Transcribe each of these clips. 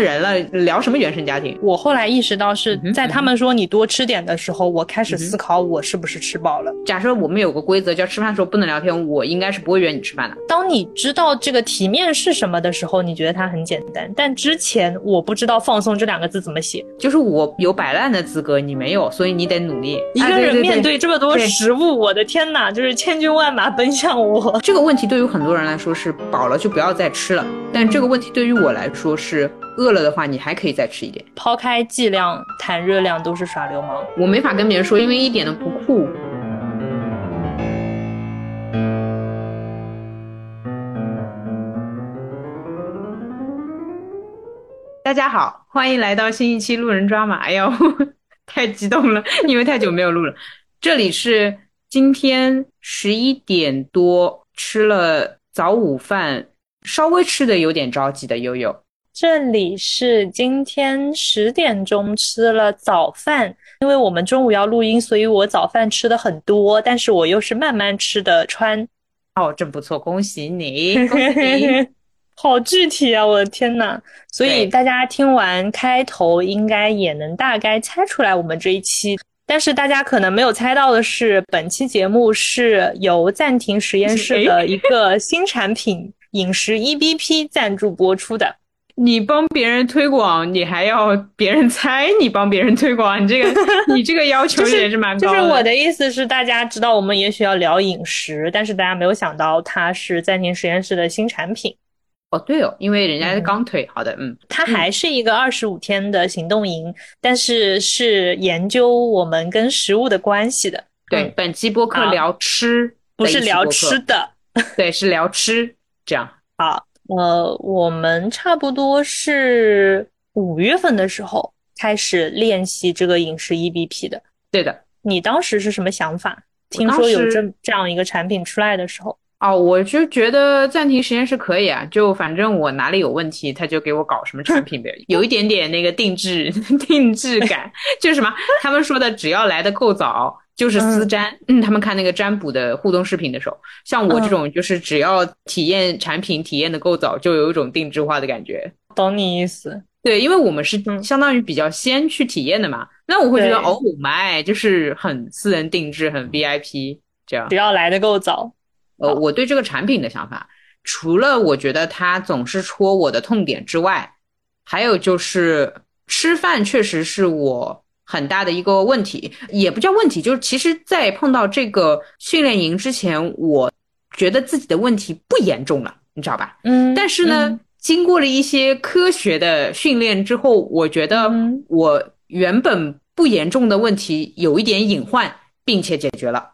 人了，聊什么原生家庭？我后来意识到是在他们说你多吃点的时候，我开嗯始思考我是不是吃饱了。假设我们有个规则，叫吃饭的时候不能聊天，我应该是不会约你吃饭的。当你知道这个题面是什么的时候，你觉得它很简单，但之前我不知道“放松”这两个字怎么写。就是我有摆烂的资格，你没有，所以你得努力。一个人面对对这么多食物，我的天哪，就是千军万马奔向我。这个问题对于很多人来说是饱了就不要再吃了，但这个问题对于我来说是饿了的话，你还可以再吃一点。抛开剂量谈热量都是耍流氓。我没法跟别人说，因为一点都不酷。大家好，欢迎来到新一期路人抓马。哎呦，太激动了，因为太久没有录了。这里是今天十一点多吃了早午饭，稍微吃的有点着急的悠悠。这里是今天十点钟吃了早饭，因为我们中午要录音，所以我早饭吃的很多，但是我又是慢慢吃的川。哦，真不错，恭喜你，恭喜你！好具体啊，我的天呐！所以大家听完开头，应该也能大概猜出来我们这一期。但是大家可能没有猜到的是，本期节目是由暂停实验室的一个新产品饮食 EBP 赞助播出的。你帮别人推广，你还要别人猜你帮别人推广，你这个 你这个要求也是蛮高的就是我的意思是，大家知道我们也许要聊饮食，但是大家没有想到它是暂停实验室的新产品。哦，对哦，因为人家是刚推，好的，嗯，它还是一个二十五天的行动营，但是是研究我们跟食物的关系的。对，嗯本期播客聊吃，不是聊吃，的。对，是聊吃，这样。好，呃，我们差不多是五月份的时候开始练习这个饮食 EBP 的。对的，你当时是什么想法？听当说有时这这样一个产品出来的时候，哦，我就觉得暂停实验室可以啊，就反正我哪里有问题，他就给我搞什么产品呗，有一点点那个定制 定制感，就是什么，他们说的只要来的够早。就是私占，嗯，他们看那个占卜的互动视频的时候，像我这种就是只要体验产品体验的够早，就有一种定制化的感觉。懂你意思。对，因为我们是嗯相当于比较先去体验的嘛，那我会觉得对哦妈，就是很私人定制，很 VIP 这样只。要来的够早，呃，我对这个产品的想法，除了我觉得它总是戳我的痛点之外，还有就是吃饭确实是我很大的一个问题，也不叫问题，就是其实，在碰到这个训练营之前，我觉得自己的问题不严重了，你知道吧？嗯但是呢，嗯。经过了一些科学的训练之后，我觉得嗯。我原本不严重的问题有一点隐患，并且解决了。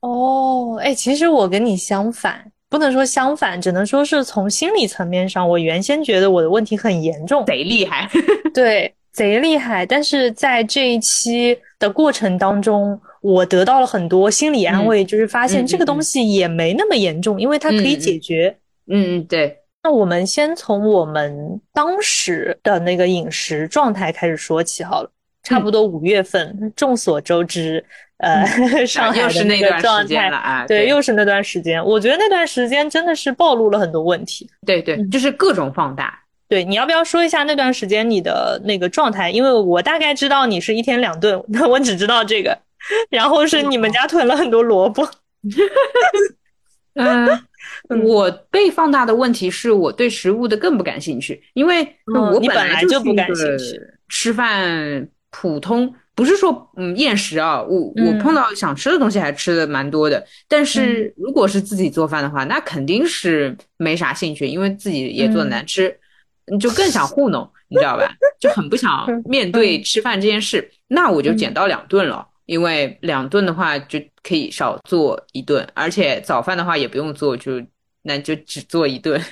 哦，哎，其实我跟你相反，不能说相反，只能说是从心理层面上，我原先觉得我的问题很严重，贼厉害，对，贼厉害。但是在这一期的过程当中，我得到了很多心理安慰，就是发现嗯这个嗯东西也没那么严重，因为它可以解决。嗯嗯，对，那我们先从我们当时的那个饮食状态开始说起好了。差不多五月份，众所周知，呃，上海是那个状态了，啊，对，又是那段时间。我觉得那段时间真的是暴露了很多问题。对对，嗯就是各种放大。对，你要不要说一下那段时间你的那个状态？因为我大概知道你是一天两顿，那我只知道这个。然后是你们家囤了很多萝卜。嗯，我被放大的问题是我对食物的更不感兴趣，因为我本来就就是不感兴趣吃饭普通，不是说嗯厌食啊，我我嗯碰到想吃的东西还吃的蛮多的，但是如果是自己做饭的话，那肯定是没啥兴趣，因为自己也做的难吃，你就更想糊弄，你知道吧？就很不想 面对吃饭这件事，那我就减到两顿了。因为两顿的话就可以少做一顿，而且早饭的话也不用做，就那就只做一顿。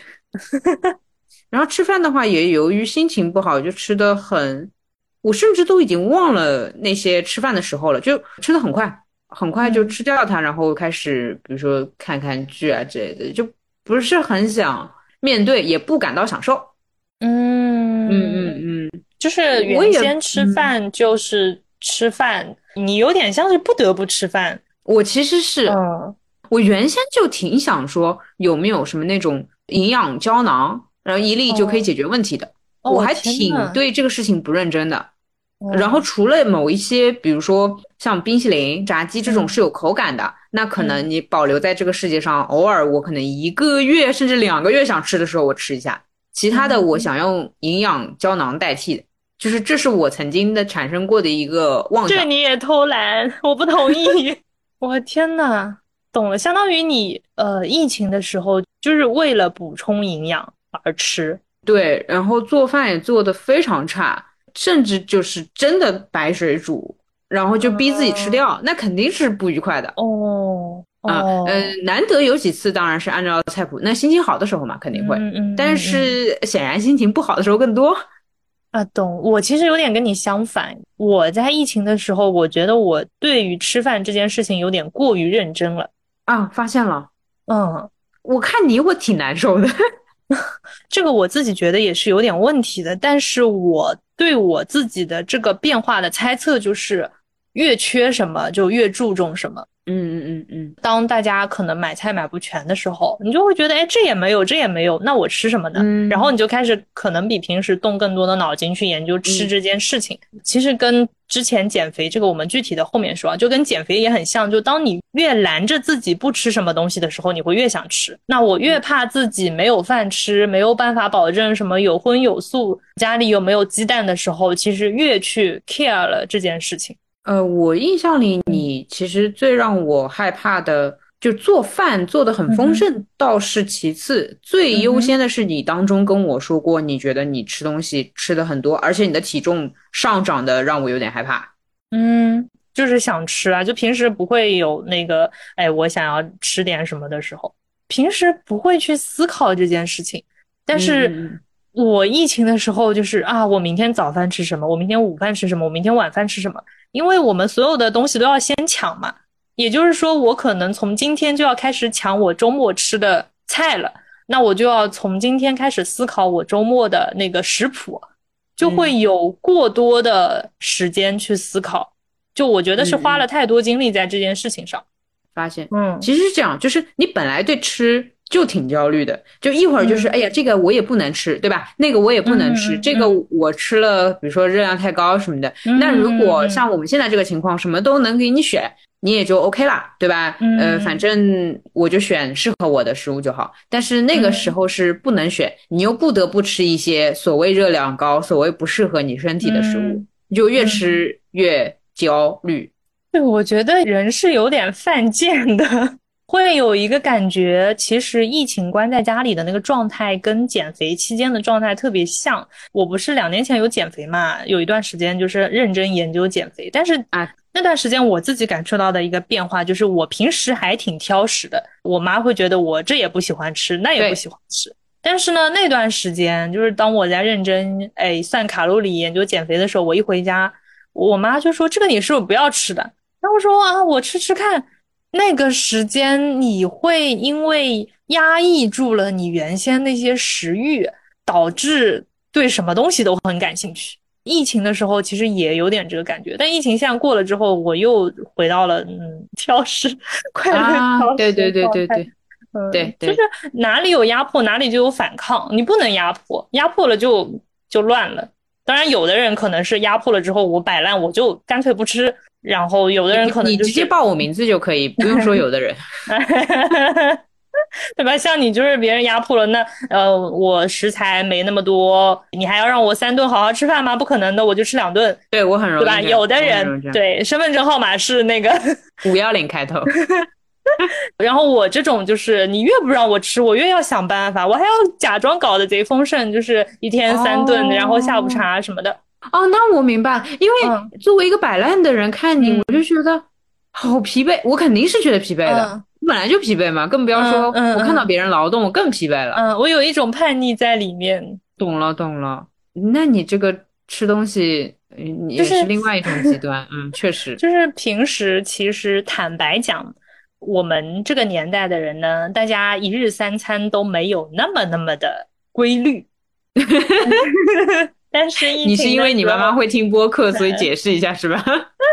然后吃饭的话，也由于心情不好，就吃的很，我甚至都已经忘了那些吃饭的时候了，就吃的很快，很快就吃掉它，然后开始比如说看看剧啊之类的，就不是很想面对，也不感到享受。嗯嗯嗯嗯，就是原先吃饭就是吃饭，你有点像是不得不吃饭。我其实是。嗯我原先就挺想说有没有什么那种营养胶囊，然后一粒就可以解决问题的。我还挺对这个事情不认真的。然后除了某一些，比如说像冰淇淋、炸鸡这种是有口感的，那可能你保留在这个世界上，偶尔我可能一个月甚至两个月想吃的时候我吃一下。其他的我想用营养胶囊代替的，就是这是我曾经的产生过的一个妄想。这你也偷懒，我不同意。我天呐，懂了，相当于你呃疫情的时候就是为了补充营养而吃。对，然后做饭也做的非常差。甚至就是真的白水煮，然后就逼自己吃掉，那肯定是不愉快的哦。啊，呃，难得有几次，当然是按照菜谱。那心情好的时候嘛，肯定会。嗯嗯。但是显然心情不好的时候更多。啊，懂。我其实有点跟你相反。我在疫情的时候，我觉得我对于吃饭这件事情有点过于认真了。啊，发现了。嗯，我看你我挺难受的。这个我自己觉得也是有点问题的，但是我对我自己的这个变化的猜测就是，越缺什么就越注重什么。嗯嗯嗯嗯，当大家可能买菜买不全的时候，你就会觉得，哎，这也没有，这也没有，那我吃什么呢？然后你就开始可能比平时动更多的脑筋去研究吃这件事情。其实跟之前减肥这个，我们具体的后面说啊，就跟减肥也很像。就当你越拦着自己不吃什么东西的时候，你会越想吃。那我越怕自己没有饭吃，没有办法保证什么有荤有素，家里有没有鸡蛋的时候，其实越去 care 了这件事情。呃，我印象里，你其实最让我害怕的，就做饭做的很丰盛倒是其次，最优先的是你当中跟我说过，你觉得你吃东西吃的很多，而且你的体重上涨的让我有点害怕。嗯，就是想吃啊，就平时不会有那个，哎，我想要吃点什么的时候，平时不会去思考这件事情，但是我疫情的时候就是啊，我明天早饭吃什么，我明天午饭吃什么，我明天晚饭吃什么。因为我们所有的东西都要先抢嘛，也就是说，我可能从今天就要开始抢我周末吃的菜了，那我就要从今天开始思考我周末的那个食谱，就会有过多的时间去思考，就我觉得是花了太多精力在这件事情上。发现，嗯，其实是这样，就是你本来对吃。就挺焦虑的，就一会儿就是哎呀，这个我也不能吃，对吧？那个我也不能吃，这个我吃了，比如说热量太高什么的。那如果像我们现在这个情况，什么都能给你选，你也就 OK 啦，对吧？呃，反正我就选适合我的食物就好。但是那个时候是不能选，你又不得不吃一些所谓热量高、所谓不适合你身体的食物，你就越吃越焦虑。对，我觉得人是有点犯贱的。会有一个感觉，其实疫情关在家里的那个状态跟减肥期间的状态特别像。我不是两年前有减肥嘛，有一段时间就是认真研究减肥，但是啊，那段时间我自己感受到的一个变化就是，我平时还挺挑食的，我妈会觉得我这也不喜欢吃，那也不喜欢吃。但是呢，那段时间就是当我在认真哎算卡路里研究减肥的时候，我一回家，我妈就说这个你是不是不要吃的？然后说啊，我吃吃看。那个时间你会因为压抑住了你原先那些食欲，导致对什么东西都很感兴趣。疫情的时候其实也有点这个感觉，但疫情现在过了之后，我又回到了嗯挑食 快乐挑食对对对对对，嗯对，就是哪里有压迫哪里就有反抗，你不能压迫，压迫了就就乱了。当然，有的人可能是压迫了之后我摆烂，我就干脆不吃。然后有的人可能你直接报我名字就可以，不用说有的人，对吧？像你就是别人压迫了，那呃，我食材没那么多，你还要让我三顿好好吃饭吗？不可能的，我就吃两顿。对我很容易，对吧？有的人对身份证号码是那个五幺零开头，然后我这种就是你越不让我吃，我越要想办法，我还要假装搞得贼丰盛，就是一天三顿，然后下午茶什么的。哦，那我明白，因为作为一个摆烂的人看你，我就觉得好疲惫。我肯定是觉得疲惫的，我本来就疲惫嘛，更不要说我看到别人劳动，我更疲惫了。嗯，我有一种叛逆在里面。懂了，懂了。那你这个吃东西，也是另外一种极端。嗯，确实。就是平时其实坦白讲，我们这个年代的人呢，大家一日三餐都没有那么那么的规律。但是你是因为你妈妈会听播客，所以解释一下是吧？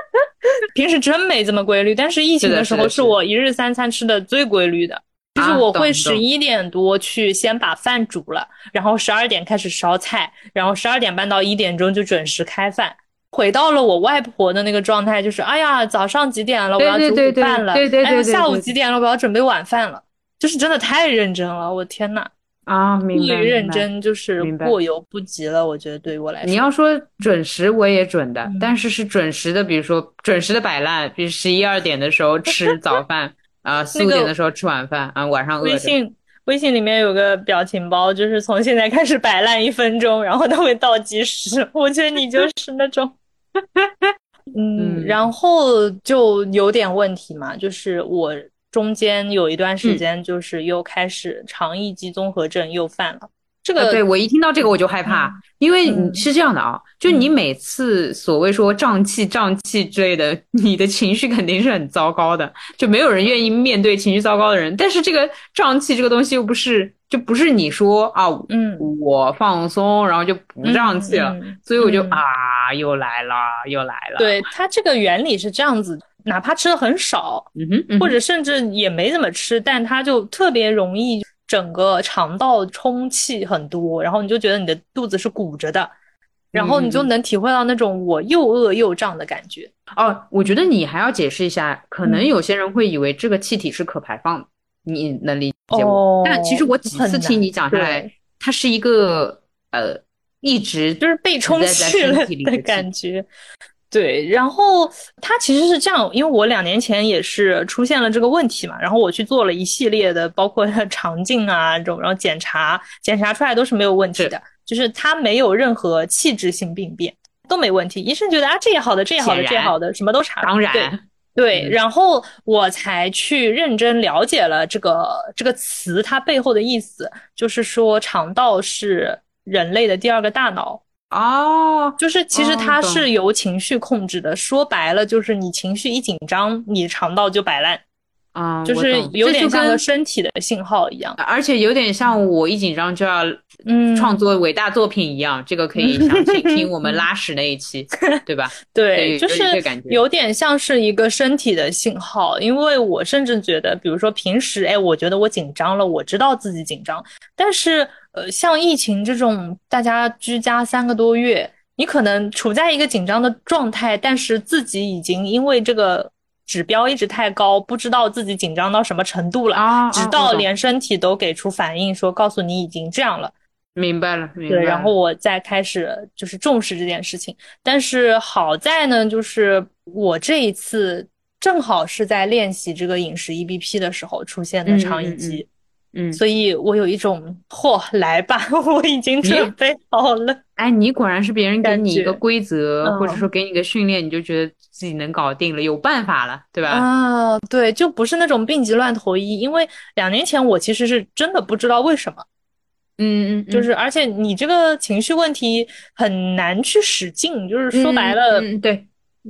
平时真没这么规律，但是疫情的时候是我一日三餐吃的最规律的。就是我会十一点多去先把饭煮了，然后十二点开始烧菜，然后十二点半到一点钟就准时开饭。回到了我外婆的那个状态，就是哎呀，早上几点了，我要煮午饭了。对对对。哎呀，下午几点了，我要准备晚饭了。就是真的太认真了，我天呐。啊，明白。过于认真就是过犹不及了，我觉得对于我来说。你要说准时，我也准的，但是是准时的，比如说准时的摆烂，比如十一二点的时候吃早饭。啊，四五点的时候吃晚饭啊，晚上饿着。微信微信里面有个表情包，就是从现在开始摆烂一分钟，然后它会倒计时。我觉得你就是那种，嗯，然后就有点问题嘛，就是我中间有一段时间就是又开始肠易激综合症又犯了。这个对我一听到这个我就害怕，因为你是这样的啊，就你每次所谓说胀气、胀气之类的，你的情绪肯定是很糟糕的，就没有人愿意面对情绪糟糕的人。但是这个胀气这个东西又不是，就不是你说啊，嗯，我放松然后就不胀气了，所以我就啊，又来了，又来了。对它这个原理是这样子，哪怕吃的很少，嗯哼，或者甚至也没怎么吃，但它就特别容易。整个肠道充气很多，然后你就觉得你的肚子是鼓着的，然后你就能体会到那种我又饿又胀的感觉。哦，我觉得你还要解释一下，可能有些人会以为这个气体是可排放的，你能理解吗？但其实我几次听你讲下来，它是一个呃一直就是被充斥了的感觉。对，然后它其实是这样，因为我两年前也是出现了这个问题嘛，然后我去做了一系列的，包括肠镜啊这种，然后检查，检查出来都是没有问题的，就是它没有任何器质性病变，都没问题。医生觉得啊，这也好的，这也好的，这也好的，什么都查。当然，对，然后我才去认真了解了这个这个词它背后的意思，就是说肠道是人类的第二个大脑。哦，就是其实它是由情绪控制的，说白了就是你情绪一紧张，你肠道就摆烂，啊，就是有点像个身体的信号一样，而且有点像我一紧张就要嗯创作伟大作品一样，这个可以详细 听我们拉屎那一期，对吧？对，就是有点像是一个身体的信号，因为我甚至觉得，比如说平时，哎，我觉得我紧张了，我知道自己紧张，但是。呃，像疫情这种，大家居家三个多月，你可能处在一个紧张的状态，但是自己已经因为这个指标一直太高，不知道自己紧张到什么程度了，啊直到连身体都给出反应说告诉你已经这样了。明白了，明白。对，然后我再开始就是重视这件事情，但是好在呢，就是我这一次正好是在练习这个饮食 E B P 的时候出现的肠易激。嗯，所以我有一种嚯，来吧，我已经准备好了。哎，你果然是别人给你一个规则，或者说给你个训练，你就觉得自己能搞定了，有办法了，对吧？啊，对，就不是那种病急乱投医。因为两年前我其实是真的不知道为什么，嗯嗯，就是而且你这个情绪问题很难去使劲，就是说白了，对。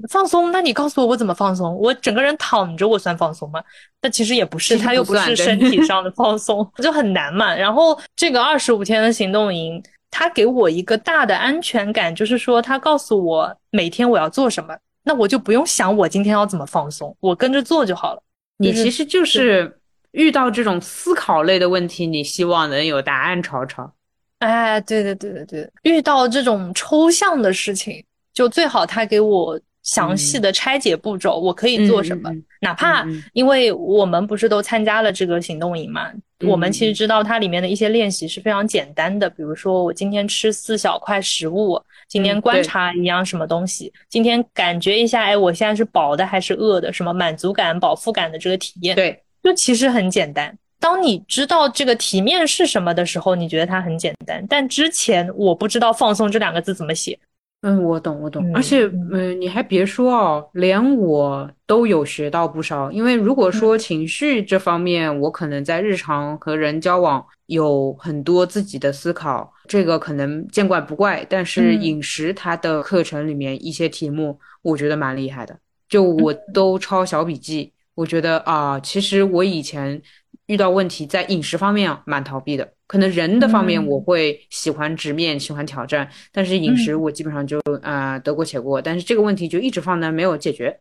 放松？那你告诉我我怎么放松？我整个人躺着，我算放松吗？但其实也不是，它又不是身体上的 放松，就很难嘛。然后这个二十五天的行动营，它给我一个大的安全感，就是说它告诉我每天我要做什么，那我就不用想我今天要怎么放松，我跟着做就好了。你其实就是遇到这种思考类的问题，你希望能有答案吵吵。哎，对对对对对，遇到这种抽象的事情，就最好他给我。详细的拆解步骤，我可以做什么？哪怕因为我们不是都参加了这个行动营嘛，我们其实知道它里面的一些练习是非常简单的。比如说，我今天吃四小块食物，今天观察一样什么东西，今天感觉一下，哎，我现在是饱的还是饿的？什么满足感、饱腹感的这个体验？对，就其实很简单。当你知道这个题面是什么的时候，你觉得它很简单。但之前我不知道“放松”这两个字怎么写。嗯，我懂，我懂，而且，嗯，你还别说哦，连我都有学到不少。因为如果说情绪这方面，我可能在日常和人交往有很多自己的思考，这个可能见怪不怪。但是饮食它的课程里面一些题目，我觉得蛮厉害的，就我都抄小笔记。我觉得啊，其实我以前。遇到问题在饮食方面蛮逃避的，可能人的方面我会喜欢直面、喜欢挑战，但是饮食我基本上就啊得过且过。但是这个问题就一直放那没有解决。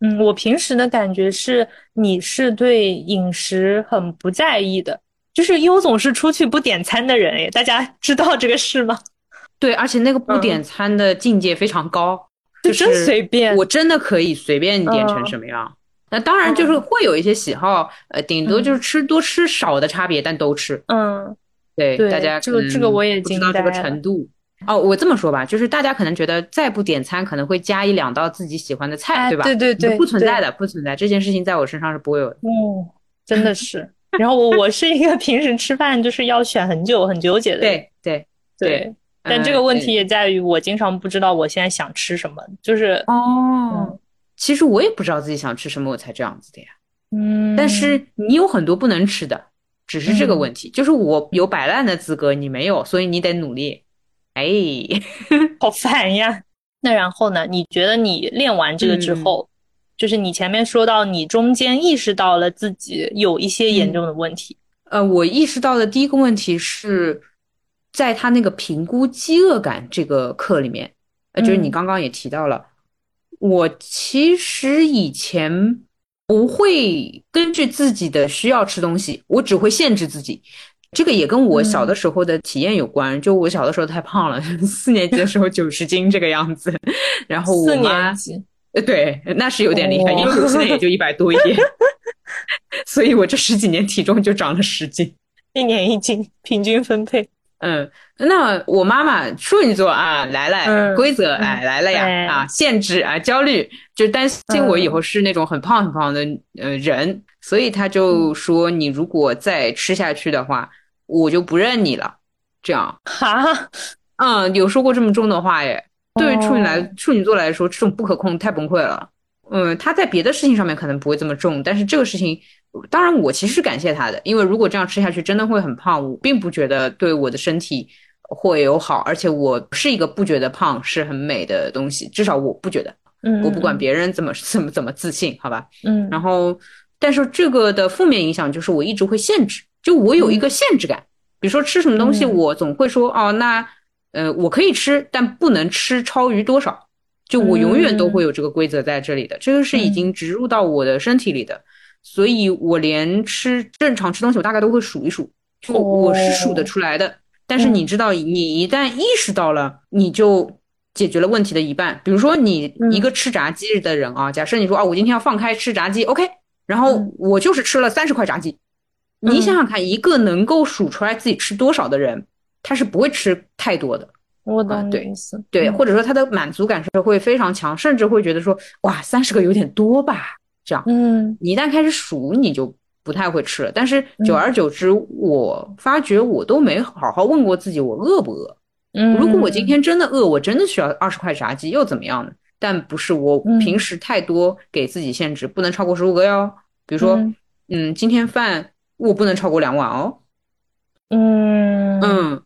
嗯，我平时的感觉是，你是对饮食很不在意的，就是优总是出去不点餐的人诶，大家 知道这个事吗？对，而且那个不点餐的境界非常高，就真随便，我真的可以随便点成什么样。那当然就是会有一些喜好，呃，顶多就是吃多吃少的差别，但都吃。嗯，对，大家这个这个我也不知道这个程度。哦，我这么说吧，就是大家可能觉得再不点餐，可能会加一两道自己喜欢的菜，对吧？对对对，不存在的，不存在这件事情，在我身上是不会有的。嗯，真的是。然后我我是一个 平时吃饭就是要选很久很纠结的。对对对。但这个问题也在于我经常不知道我现在想吃什么，就是哦，其实我也不知道自己想吃什么，我才这样子的呀。嗯。但是你有很多不能吃的，只是这个问题，就是我有摆烂的资格，你没有，所以你得努力。哎，好烦呀！那然后呢？你觉得你练完这个之后，就是你前面说到你中间意识到了自己有一些严重的问题。呃，我意识到的第一个问题是在他那个评估饥饿感这个课里面，呃，就是你刚刚也提到了，我其实以前不会根据自己的需要吃东西，我只会限制自己。这个也跟我小的时候的体验有关，就我小的时候太胖了，四年级的时候九十斤这个样子，然后我妈，呃，对，那是有点厉害，因为我现在也就一百多一点，所以我这十几年体重就长了十斤，一年一斤，平均分配。嗯，那我妈妈处女座啊，来了，规则哎来了呀，啊，限制啊，焦虑，就担心我以后是那种很胖很胖的呃人，所以他就说你如果再吃下去的话。我就不认你了，这样哈，嗯，有说过这么重的话耶。对于处女来处女座来说，这种不可控太崩溃了。嗯，他在别的事情上面可能不会这么重，但是这个事情，当然我其实是感谢他的，因为如果这样吃下去真的会很胖，我并不觉得对我的身体会有好，而且我是一个不觉得胖是很美的东西，至少我不觉得。嗯，我不管别人怎么怎么怎么自信，好吧。嗯，然后，但是这个的负面影响就是我一直会限制。就我有一个限制感，比如说吃什么东西，我总会说哦，那呃我可以吃，但不能吃超于多少。就我永远都会有这个规则在这里的，这个是已经植入到我的身体里的，所以我连吃正常吃东西，我大概都会数一数，就我是数得出来的。但是你知道，你一旦意识到了，你就解决了问题的一半。比如说你一个吃炸鸡的人啊，假设你说啊，我今天要放开吃炸鸡，OK，然后我就是吃了三十块炸鸡。你想想看，一个能够数出来自己吃多少的人，他是不会吃太多的。我懂你意思，对，或者说他的满足感是会非常强，甚至会觉得说，哇，三十个有点多吧？这样，嗯，你一旦开始数，你就不太会吃了。但是久而久之，我发觉我都没好好问过自己，我饿不饿？嗯，如果我今天真的饿，我真的需要二十块炸鸡，又怎么样呢？但不是我平时太多给自己限制，不能超过十五个哟。比如说，嗯，今天饭。我不能超过两碗哦。嗯嗯，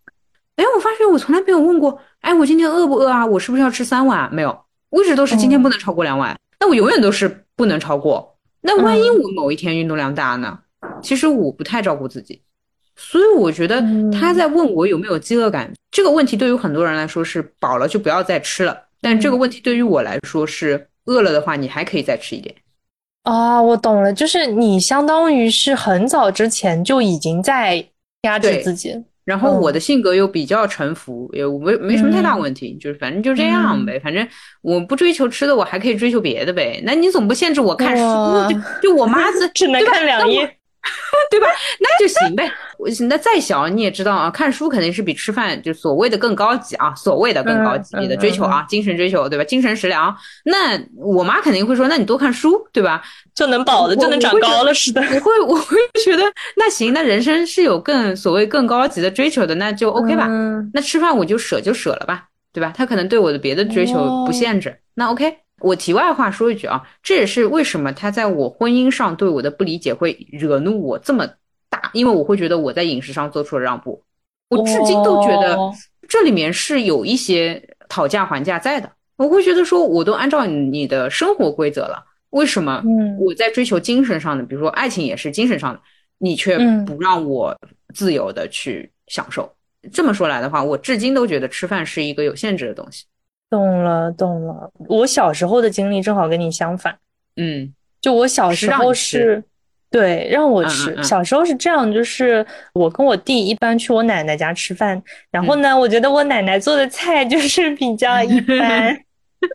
哎，我发现我从来没有问过，哎，我今天饿不饿啊？我是不是要吃三碗？没有，我一直都是今天不能超过两碗。那我永远都是不能超过。那万一我某一天运动量大呢？其实我不太照顾自己，所以我觉得他在问我有没有饥饿感这个问题，对于很多人来说是饱了就不要再吃了，但这个问题对于我来说是饿了的话，你还可以再吃一点。啊，我懂了，就是你相当于是很早之前就已经在压制自己，然后我的性格又比较臣服，也没没什么太大问题，就是反正就这样呗，反正我不追求吃的，我还可以追求别的呗。那你总不限制我看书，就就我妈子 只能看两页。对吧？那就行呗。我那再小你也知道啊，看书肯定是比吃饭就所谓的更高级啊，所谓的更高级你的追求啊，精神追求对吧？精神食粮。那我妈肯定会说，那你多看书对吧？就能饱了，就能长高了似的。我会，我会觉得那行，那人生是有更所谓更高级的追求的，那就 OK 吧。那吃饭我就舍就舍了吧，对吧？他可能对我的别的追求不限制，那 OK。我题外话说一句啊，这也是为什么他在我婚姻上对我的不理解会惹怒我这么大，因为我会觉得我在饮食上做出了让步，我至今都觉得这里面是有一些讨价还价在的。我会觉得说，我都按照你的生活规则了，为什么我在追求精神上的，比如说爱情也是精神上的，你却不让我自由的去享受？这么说来的话，我至今都觉得吃饭是一个有限制的东西。懂了，懂了。我小时候的经历正好跟你相反，嗯，就我小时候是，对，让我吃。小时候是这样，就是我跟我弟一般去我奶奶家吃饭，然后呢，我觉得我奶奶做的菜就是 比较一般，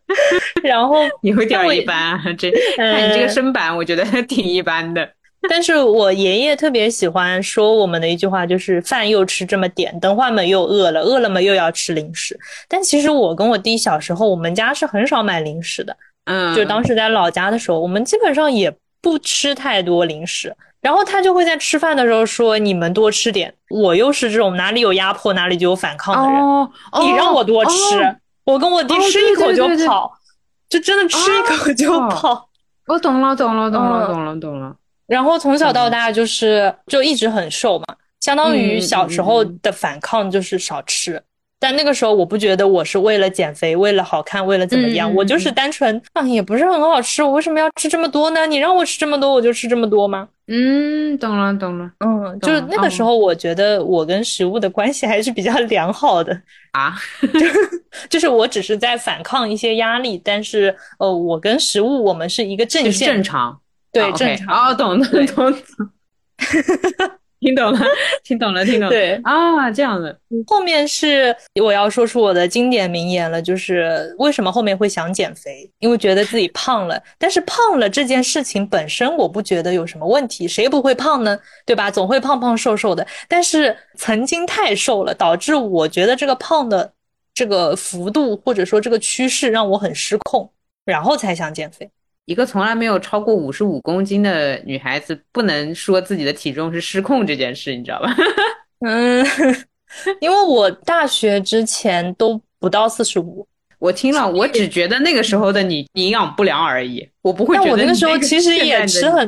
然后有点一般，这看你这个身板，我觉得 挺一般的。但是我爷爷特别喜欢说我们的一句话，就是饭又吃这么点，等会儿们又饿了，饿了么又要吃零食。但其实我跟我弟小时候，我们家是很少买零食的，嗯，就当时在老家的时候，我们基本上也不吃太多零食。然后他就会在吃饭的时候说：“你们多吃点。”我又是这种哪里有压迫哪里就有反抗的人，你让我多吃，我跟我弟吃一口就跑，就真的吃一口就跑。我懂了，懂了，懂了，懂了，懂了。然后从小到大就是就一直很瘦嘛，相当于小时候的反抗就是少吃。但那个时候我不觉得我是为了减肥，为了好看，为了怎么样，我就是单纯啊，也不是很好吃，我为什么要吃这么多呢？你让我吃这么多，我就吃这么多吗？嗯，懂了，懂了。嗯，就是那个时候，我觉得我跟食物的关系还是比较良好的啊，就是我只是在反抗一些压力，但是呃，我跟食物我们是一个正线，正常。对，正常哦，懂了，懂了，听懂了，听懂了，听懂了。对啊，这样的。后面是我要说出我的经典名言了，就是为什么后面会想减肥？因为觉得自己胖了。但是胖了这件事情本身，我不觉得有什么问题，谁不会胖呢？对吧？总会胖胖瘦瘦的。但是曾经太瘦了，导致我觉得这个胖的这个幅度或者说这个趋势让我很失控，然后才想减肥。一个从来没有超过五十五公斤的女孩子，不能说自己的体重是失控这件事，你知道吧？嗯，因为我大学之前都不到四十五。我听了，我只觉得那个时候的你营养不良而已，我不会觉得。我那个时候其实也吃很，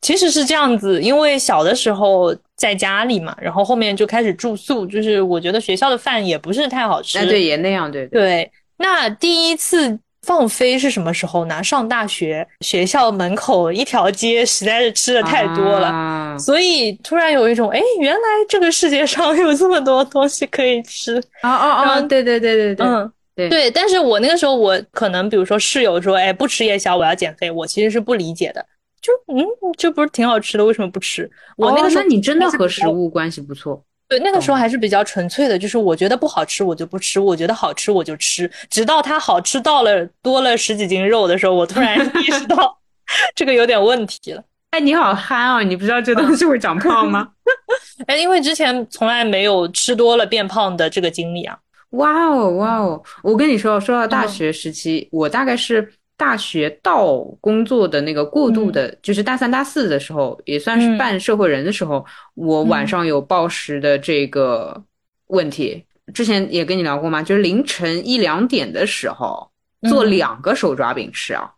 其实是这样子，因为小的时候在家里嘛，然后后面就开始住宿，就是我觉得学校的饭也不是太好吃。对，也那样，对对。那第一次。放飞是什么时候呢？上大学，学校门口一条街实在是吃的太多了，所以突然有一种，哎，原来这个世界上有这么多东西可以吃啊啊啊！对对对对对，嗯，对对。但是我那个时候，我可能比如说室友说，哎，不吃夜宵，我要减肥，我其实是不理解的。就嗯，这不是挺好吃的，为什么不吃？我那个时候，那你真的和食物关系不错。对，那个时候还是比较纯粹的，就是我觉得不好吃我就不吃，我觉得好吃我就吃，直到它好吃到了多了十几斤肉的时候，我突然意识到 这个有点问题了。哎，你好憨哦！你不知道这东西会长胖吗？哎，因为之前从来没有吃多了变胖的这个经历啊。哇哦，哇哦！我跟你说，说到大学时期，我大概是。大学到工作的那个过渡的，就是大三、大四的时候，也算是半社会人的时候，我晚上有暴食的这个问题。之前也跟你聊过吗？就是凌晨一两点的时候做两个手抓饼吃啊，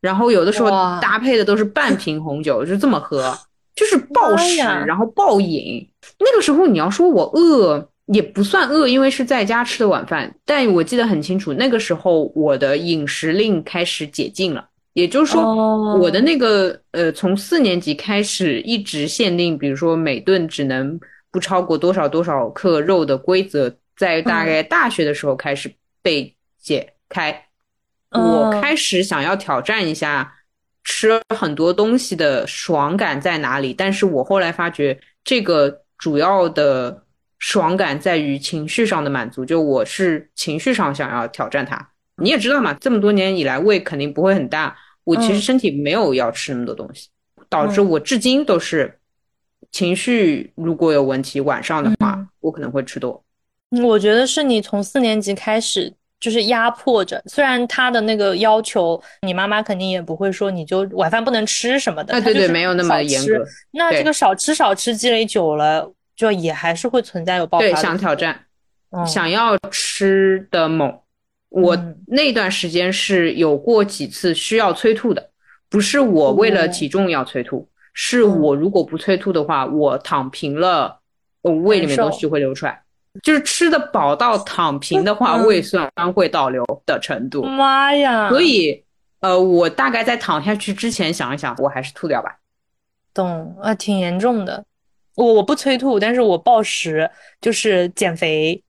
然后有的时候搭配的都是半瓶红酒，就这么喝，就是暴食，然后暴饮。那个时候你要说我饿。也不算饿，因为是在家吃的晚饭。但我记得很清楚，那个时候我的饮食令开始解禁了，也就是说，我的那个呃，从四年级开始一直限定，比如说每顿只能不超过多少多少克肉的规则，在大概大学的时候开始被解开。我开始想要挑战一下吃很多东西的爽感在哪里，但是我后来发觉这个主要的。爽感在于情绪上的满足，就我是情绪上想要挑战它。你也知道嘛，这么多年以来胃肯定不会很大，我其实身体没有要吃那么多东西，导致我至今都是情绪如果有问题，晚上的话我可能会吃多。我觉得是你从四年级开始就是压迫着，虽然他的那个要求，你妈妈肯定也不会说你就晚饭不能吃什么的，对对，没有那么严格。那这个少吃少吃积累久了。就也还是会存在有爆发，对，想挑战，想要吃的猛。我那段时间是有过几次需要催吐的，不是我为了体重要催吐，是我如果不催吐的话，我躺平了，我胃里面东西会流出来，就是吃的饱到躺平的话，胃酸会倒流的程度。妈呀！所以，呃，我大概在躺下去之前想一想，我还是吐掉吧。懂啊，挺严重的。我我不催吐，但是我暴食，就是减肥，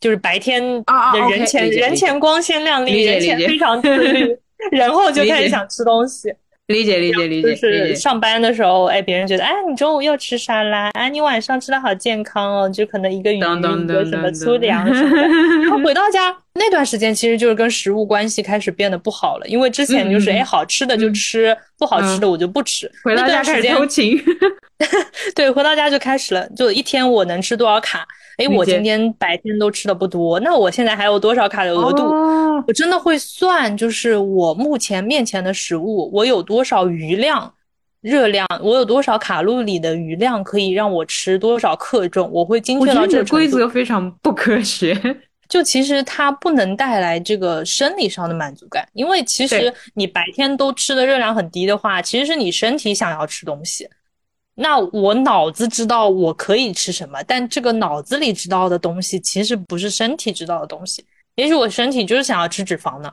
就是白天的人前人前光鲜亮丽，人前非常自律，然后就开始想吃东西。理解理解理解，就是上班的时候，哎，别人觉得，哎，你中午又吃沙拉，哎，你晚上吃的好健康哦，就可能一个鱼，一个什么粗粮什么的。然后回到家那段时间，其实就是跟食物关系开始变得不好了，因为之前就是哎，好吃的就吃，不好吃的我就不吃。回到家开始偷情，对，回到家就开始了，就一天我能吃多少卡？哎，我今天白天都吃的不多，那我现在还有多少卡的额度？我真的会算，就是我目前面前的食物，我有多少余量、热量，我有多少卡路里的余量可以让我吃多少克重，我会精确到这个规则非常不科学，就其实它不能带来这个生理上的满足感，因为其实你白天都吃的热量很低的话，其实是你身体想要吃东西。那我脑子知道我可以吃什么，但这个脑子里知道的东西其实不是身体知道的东西。也许我身体就是想要吃脂肪呢，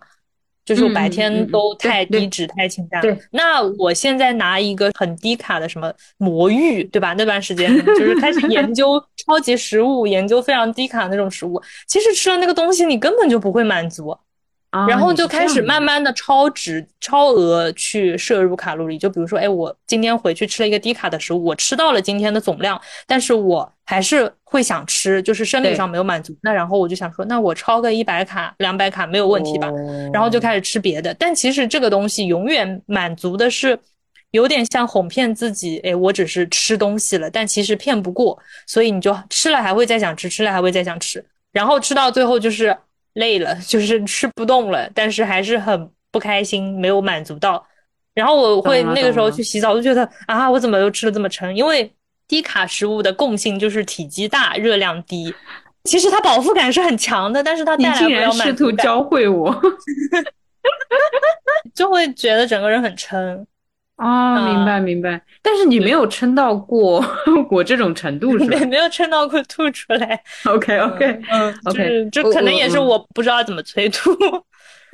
就是我白天都太低脂太清淡。对，那我现在拿一个很低卡的什么魔芋，对吧？那段时间就是开始研究 超级食物，研究非常低卡那种食物。其实吃了那个东西，你根本就不会满足。然后就开始慢慢的超值、超额去摄入卡路里，就比如说，哎，我今天回去吃了一个低卡的食物，我吃到了今天的总量，但是我还是会想吃，就是生理上没有满足。那然后我就想说，那我超个一百卡、两百卡没有问题吧？然后就开始吃别的。但其实这个东西永远满足的是，有点像哄骗自己，哎，我只是吃东西了，但其实骗不过，所以你就吃了还会再想吃，吃了还会再想吃，然后吃到最后就是。累了，就是吃不动了，但是还是很不开心，没有满足到。然后我会那个时候去洗澡，就觉得啊，我怎么又吃的这么撑？因为低卡食物的共性就是体积大、热量低。其实它饱腹感是很强的，但是它带来不了满足试图教会我，就会觉得整个人很撑。啊，明白明白，但是你没有撑到过 我这种程度 是吧？没有撑到过吐出来。OK OK，嗯，OK，这可能也是我不知道怎么催吐。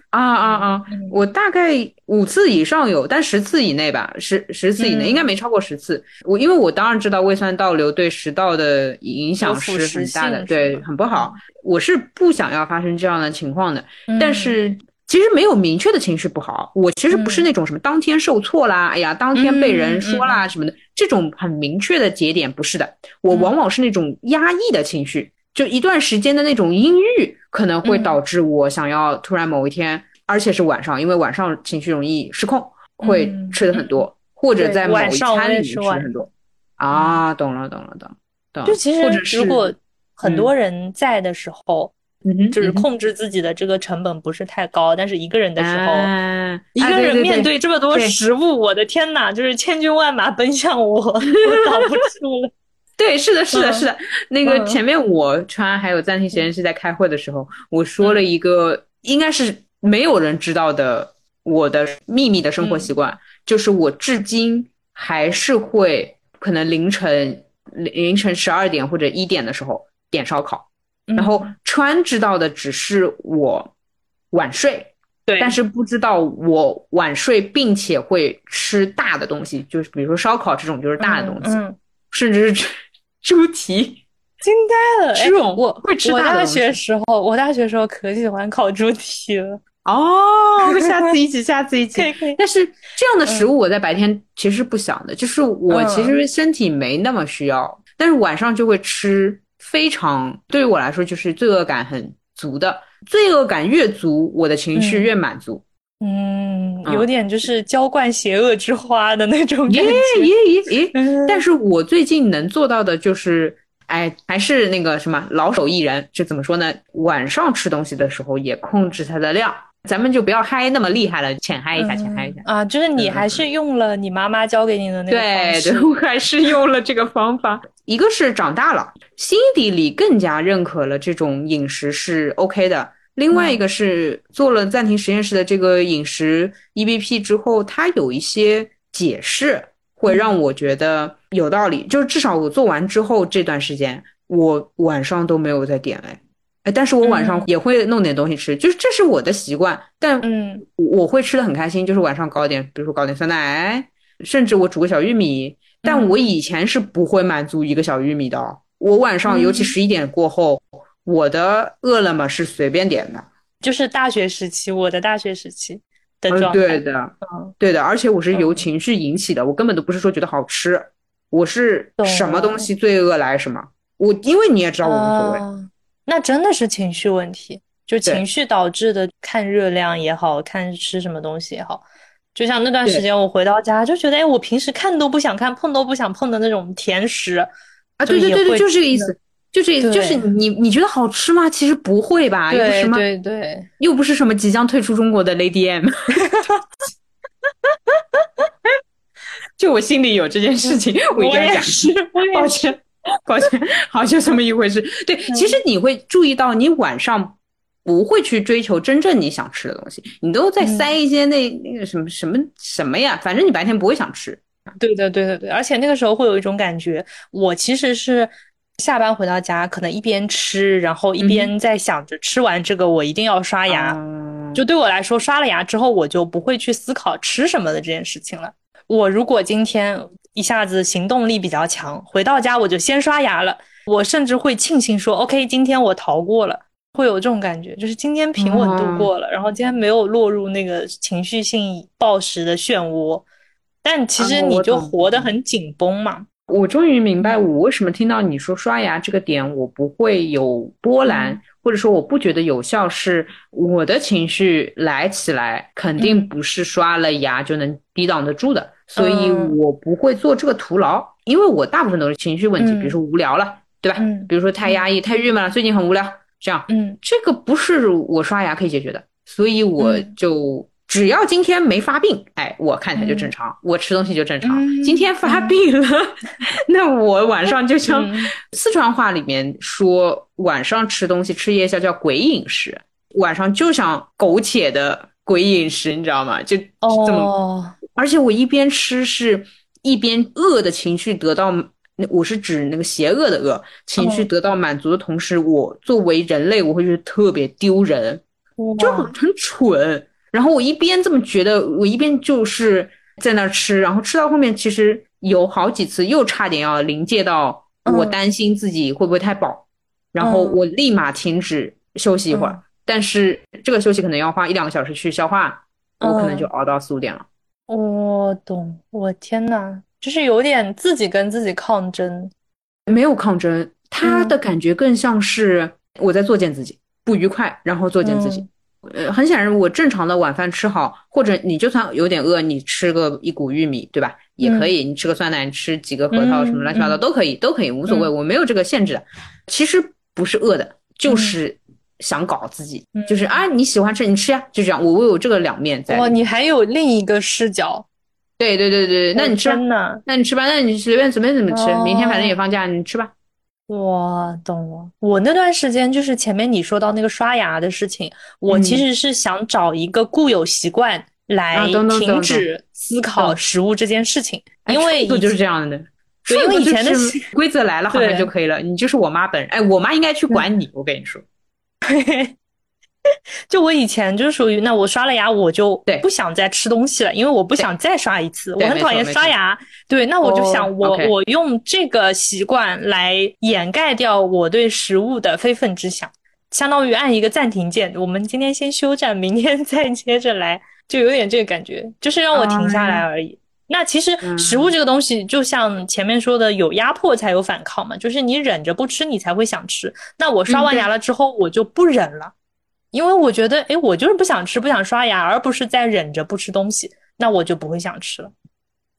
啊啊啊！我大概五次以上有，但十次以内吧，十十次以内应该没超过十次。我因为我当然知道胃酸倒流对食道的影响是很大的，对，很不好。我是不想要发生这样的情况的，但是。其实没有明确的情绪不好，我其实不是那种什么当天受挫啦，哎呀，当天被人说啦什么的，这种很明确的节点不是的。我往往是那种压抑的情绪，就一段时间的那种阴郁，可能会导致我想要突然某一天，而且是晚上，因为晚上情绪容易失控，会吃的很多，或者在某一餐里面吃很多。啊，懂了，懂了，懂懂。就其实如果很多人在的时候。就是控制自己的这个成本不是太高，但是一个人的时候，一个人面对这么多食物，我的天呐，就是千军万马奔向我，我挡不住了。对，是的，是的，是的。那个前面我川还有暂停实验室在开会的时候，我说了一个应该是没有人知道的我的秘密的生活习惯，就是我至今还是会可能凌晨凌晨十二点或者一点的时候点烧烤。然后川知道的只是我晚睡，对，但是不知道我晚睡并且会吃大的东西，就是比如说烧烤这种就是大的东西，嗯甚至是吃 猪蹄，惊呆了！这种我会吃大的。我大学时候，我大学时候可喜欢烤猪蹄了。哦，下次一起，下次一起。但是这样的食物我在白天其实不想的，就是我其实身体没那么需要，但是晚上就会吃。非常对于我来说，就是罪恶感很足的。罪恶感越足，我的情绪越满足。嗯，有点就是浇灌邪恶之花的那种感觉。耶耶 耶！但是我最近能做到的就是，哎，还是那个什么老手艺人，就怎么说呢？晚上吃东西的时候也控制它的量。咱们就不要嗨那么厉害了，浅嗨一下，浅嗨一下啊！就是你还是用了你妈妈教给你的那个方式，对，我还是用了这个方法。一个是长大了，心底里更加认可了这种饮食是 OK 的；另外一个是做了暂停实验室的这个饮食 EBP 之后，它有一些解释会让我觉得有道理。就是至少我做完之后这段时间，我晚上都没有再点哎。但是我晚上也会弄点东西吃，就是这是我的习惯。但嗯，我会吃的很开心，就是晚上搞点，比如说搞点酸奶，甚至我煮个小玉米。但我以前是不会满足一个小玉米的。我晚上尤其十一点过后，我的饿了么是随便点的。就是大学时期，我的大学时期，的状态。对的，对的，而且我是由情绪引起的，我根本都不是说觉得好吃，我是什么东西罪恶来什么。我因为你也知道我无所谓，那真的是情绪问题，就情绪导致的，看热量也好看吃什么东西也好，就像那段时间我回到家就觉得，哎，我平时看都不想看，碰都不想碰的那种甜食啊，对对对对，就这个意思，就这就是你你觉得好吃吗？其实不会吧，又不是什么对对，又不是什么即将退出中国的 Lady M，就我心里有这件事情，我一定要讲，抱歉。抱歉，好，就这么一回事。对，其实你会注意到，你晚上不会去追求真正你想吃的东西，你都在塞一些那那个什么什么什么呀，反正你白天不会想吃。对对，对对，对。而且那个时候会有一种感觉，我其实是下班回到家，可能一边吃，然后一边在想着吃完这个我一定要刷牙。就对我来说，刷了牙之后，我就不会去思考吃什么的这件事情了。我如果今天。一下子行动力比较强，回到家我就先刷牙了。我甚至会庆幸说：“OK，今天我逃过了。”会有这种感觉，就是今天平稳度过了，然后今天没有落入那个情绪性暴食的漩涡。但其实你就活得很紧绷嘛。我终于明白，我为什么听到你说刷牙这个点，我不会有波澜，或者说我不觉得有效，是我的情绪来起来，肯定不是刷了牙就能抵挡得住的。所以我不会做这个徒劳，因为我大部分都是情绪问题，比如说无聊了，对吧？比如说太压抑、太郁闷了，最近很无聊，这样，嗯，这个不是我刷牙可以解决的，所以我就只要今天没发病，哎，我看起来就正常，我吃东西就正常。今天发病了，那我晚上就像四川话里面说，晚上吃东西吃夜宵叫鬼饮食，晚上就像苟且的鬼饮食，你知道吗？就这么。而且我一边吃是一边饿的情绪得到，那我是指那个邪恶的恶情绪得到满足的同时，我作为人类我会觉得特别丢人，就很很蠢。然后我一边这么觉得，我一边就是在那吃，然后吃到后面其实有好几次又差点要临界到我担心自己会不会太饱，然后我立马停止休息一会儿，但是这个休息可能要花一两个小时去消化，我可能就熬到四五点了。我懂，我天呐，就是有点自己跟自己抗争，没有抗争，他的感觉更像是我在作践自己，不愉快，然后作践自己。呃，很显然，我正常的晚饭吃好，或者你就算有点饿，你吃个一股玉米，对吧？也可以，你吃个酸奶，吃几个核桃，什么乱七八糟都可以，都可以，无所谓，我没有这个限制的。其实不是饿的，就是。想搞自己，就是啊，你喜欢吃你吃呀，就这样。我我有这个两面在。哇，你还有另一个视角。对对对对，那你吃吧？那你吃吧，那你随便随便怎么吃。明天反正也放假，你吃吧。我，懂了。我那段时间就是前面你说到那个刷牙的事情，我其实是想找一个固有习惯来停止思考食物这件事情，因为就是这样的。因为以前的规则来了好像就可以了。你就是我妈本人，哎，我妈应该去管你，我跟你说。就我以前就是属于那我刷了牙我就不想再吃东西了，因为我不想再刷一次，我很讨厌刷牙。对，那我就想我我用这个习惯来掩盖掉我对食物的非分之想，相当于按一个暂停键，我们今天先休战，明天 再接着来，就有点这个感觉，就是让我停下来而已。那其实食物这个东西，就像前面说的，有压迫才有反抗嘛，就是你忍着不吃，你才会想吃。那我刷完牙了之后，我就不忍了，因为我觉得，哎，我就是不想吃，不想刷牙，而不是在忍着不吃东西，那我就不会想吃了。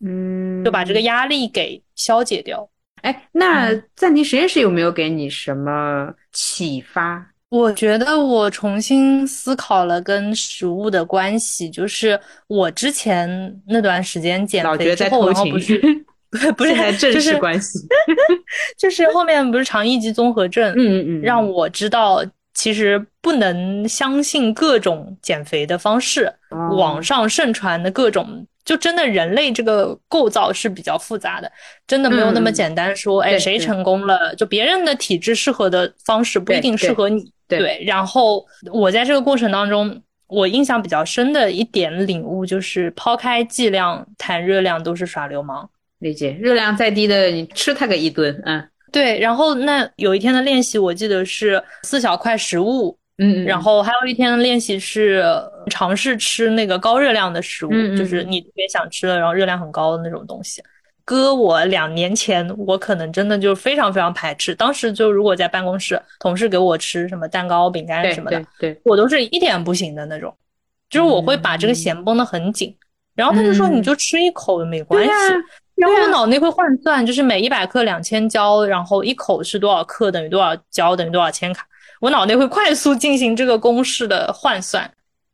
嗯，就把这个压力给消解掉。哎，那暂停实验室有没有给你什么启发？我觉得我重新思考了跟食物的关系，就是我之前那段时间减肥之后，然后不是 不是正式关系，就是后面不是肠易激综合症，嗯嗯嗯，让我知道其实不能相信各种减肥的方式，网上盛传的各种。就真的人类这个构造是比较复杂的，真的没有那么简单。说，哎，谁成功了？就别人的体质适合的方式不一定适合你。对。然后我在这个过程当中，我印象比较深的一点领悟就是，抛开剂量谈热量都是耍流氓。理解，热量再低的你吃它个一顿，嗯。对。然后那有一天的练习，我记得是四小块食物嗯，然后还有一天的练习是尝试吃那个高热量的食物，嗯就是你特别想吃的，然后热量很高的那种东西。搁我两年前，我可能真的就非常非常排斥。当时就如果在办公室，同事给我吃什么蛋糕、饼干什么的，对我都是一点不行的那种，就是我会把这个弦绷得很紧。然后他就说你就吃一口没关系，然后我脑内会换算，就是每一百克两千焦，然后一口是多少克等于多少焦等于多少千卡，我脑内会快速进行这个公式的换算。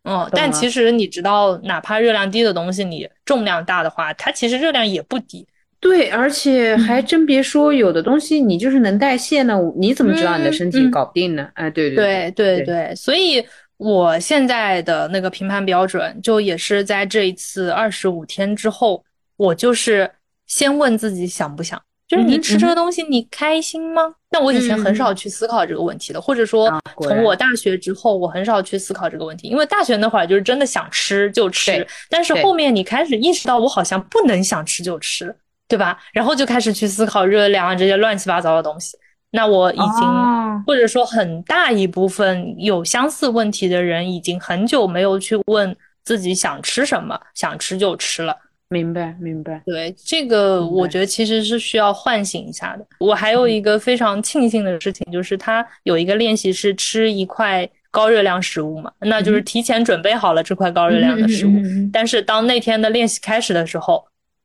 嗯，但其实你知道，哪怕热量低的东西，你重量大的话，它其实热量也不低。对，而且还真别说，有的东西你就是能代谢呢，你怎么知道你的身体搞不定呢？哎，对。对对对。对，所以我现在的那个评判标准，就也是在这一次二十五天之后，我就是先问自己想不想，就是你吃这个东西你开心吗？但我以前很少去思考这个问题的，或者说从我大学之后，我很少去思考这个问题，因为大学那会儿就是真的想吃就吃，但是后面你开始意识到我好像不能想吃就吃。对吧？然后就开始去思考热量啊这些乱七八糟的东西。那我已经，或者说很大一部分有相似问题的人，已经很久没有去问自己想吃什么，想吃就吃了。明白，明白。对这个，我觉得其实是需要唤醒一下的。我还有一个非常庆幸的事情，就是他有一个练习是吃一块高热量食物嘛，那就是提前准备好了这块高热量的食物。但是当那天的练习开始的时候。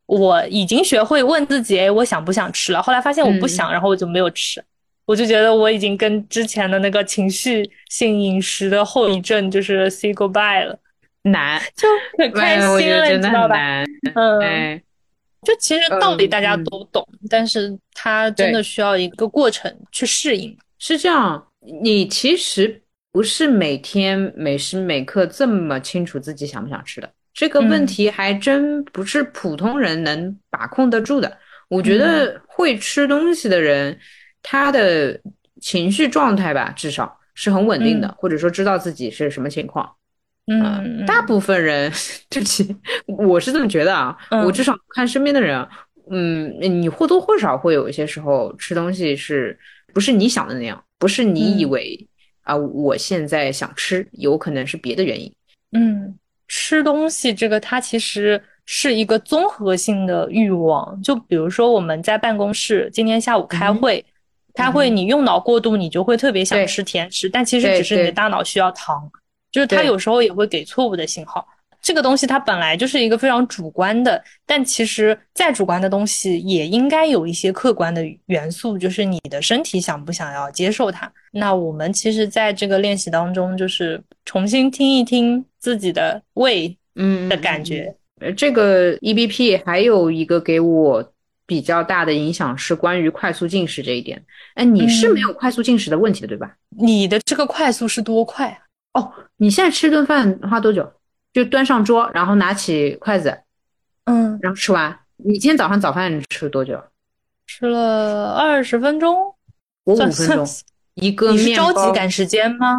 我已经学会问自己，哎，我想不想吃了？后来发现我不想，然后我就没有吃。我就觉得我已经跟之前的那个情绪性饮食的后遗症就是 say goodbye 了。难，就很开心了，你知道吧？嗯，就其实道理大家都懂，但是它真的需要一个过程去适应。是这样，你其实不是每天每时每刻这么清楚自己想不想吃的。这个问题还真不是普通人能把控得住的。我觉得会吃东西的人，他的情绪状态吧，至少是很稳定的，或者说知道自己是什么情况。嗯，大部分人，对不起，我是这么觉得啊。我至少看身边的人，嗯，你或多或少会有一些时候吃东西是不是你想的那样，不是你以为啊，我现在想吃，有可能是别的原因。嗯。吃东西这个，它其实是一个综合性的欲望。就比如说，我们在办公室今天下午开会，开会你用脑过度，你就会特别想吃甜食，但其实只是你的大脑需要糖，就是它有时候也会给错误的信号。这个东西它本来就是一个非常主观的，但其实再主观的东西也应该有一些客观的元素，就是你的身体想不想要接受它。那我们其实在这个练习当中，就是重新听一听自己的胃，嗯的感觉。呃，这个 EBP 还有一个给我比较大的影响是关于快速进食这一点。哎，你是没有快速进食的问题的，对吧？你的这个快速是多快啊？哦，你现在吃顿饭花多久？就端上桌，然后拿起筷子，嗯，然后吃完。你今天早上早饭吃了多久？吃了二十分钟，我五分钟。一个面包。着急赶时间吗？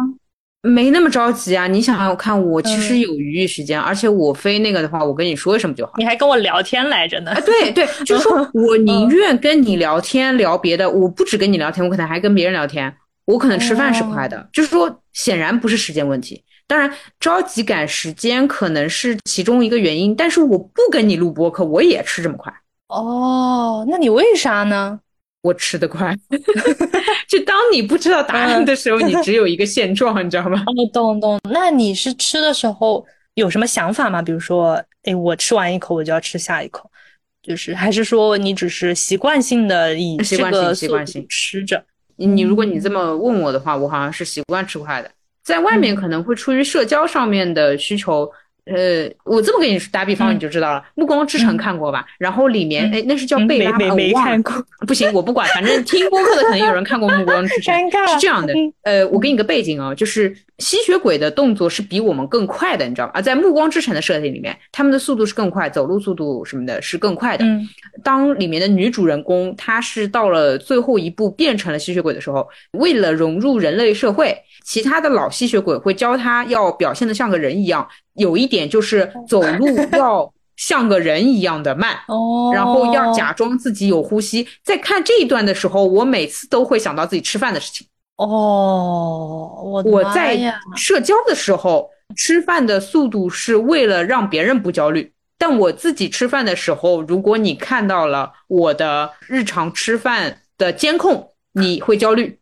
没那么着急啊！你想想看，我其实有余裕时间，而且我非那个的话，我跟你说什么就好。你还跟我聊天来着呢。啊，对对，就是说 我宁愿跟你聊天聊别的，我不止跟你聊天，我可能还跟别人聊天。我可能吃饭是快的，就是说显然不是时间问题。当然，着急赶时间可能是其中一个原因，但是我不跟你录播客，我也吃这么快。哦，那你为啥呢？我吃得快，就当你不知道答案的时候，你只有一个现状，你知道吗？哦，懂懂。那你是吃的时候有什么想法吗？比如说，哎，我吃完一口，我就要吃下一口，就是还是说你只是习惯性的以这个习惯性吃着？你如果你这么问我的话，我好像是习惯吃快的，在外面可能会出于社交上面的需求。呃，我这么跟你打比方，你就知道了。《暮光之城》看过吧？然后里面，哎，那是叫贝拉吗？我没看过。不行，我不管，反正听播客的可能有人看过《暮光之城》。尴尬。是这样的，呃，我给你个背景啊，就是吸血鬼的动作是比我们更快的，你知道吗？啊，在《暮光之城》的设定里面，他们的速度是更快，走路速度什么的是更快的。嗯。当里面的女主人公她是到了最后一步变成了吸血鬼的时候，为了融入人类社会，其他的老吸血鬼会教她要表现的像个人一样。有一点就是走路要像个人一样的慢，哦，然后要假装自己有呼吸。在看这一段的时候，我每次都会想到自己吃饭的事情。哦，我我在社交的时候吃饭的速度是为了让别人不焦虑，但我自己吃饭的时候，如果你看到了我的日常吃饭的监控，你会焦虑。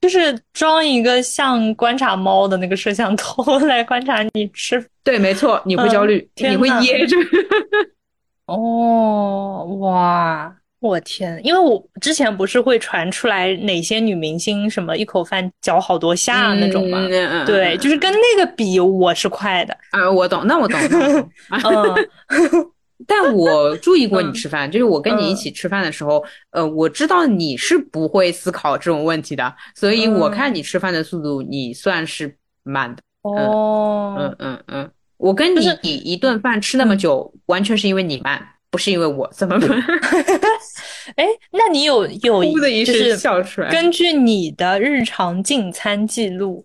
就是装一个像观察猫的那个摄像头 来观察你吃，对，没错，你会焦虑，你会噎着。哦，哇，我天！因为我之前不是会传出来哪些女明星什么一口饭嚼好多下那种吗？对，就是跟那个比，我是快的。啊，我懂，那我懂。嗯。但 我注意过你吃饭，就是我跟你一起吃饭的时候，呃，我知道你是不会思考这种问题的，所以我看你吃饭的速度，你算是慢的。哦，嗯嗯嗯，我跟你一一顿饭吃那么久，完全是因为你慢，不是因为我怎么慢。哎，那你有有？根据你的日常进餐记录，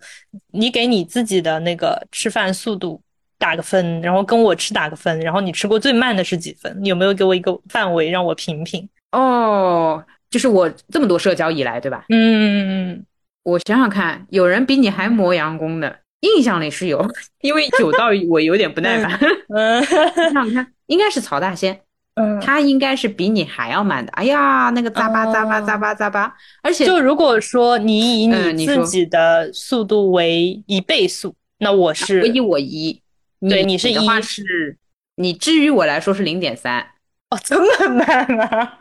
你给你自己的那个吃饭速度。打个分，然后跟我吃打个分，然后你吃过最慢的是几分？你有没有给我一个范围让我评评？哦，就是我这么多社交以来，对吧？嗯，我想想看，有人比你还磨洋工的，印象里是有，因为久到我有点不耐烦。嗯，想想看，应该是曹大仙，嗯，他应该是比你还要慢的。哎呀，那个咂巴咂巴咂巴咂巴，而且就如果说你以你自己的速度为一倍速，那我是我以我一。对，你是的话是，你至于我来说是零点三哦，这么慢啊！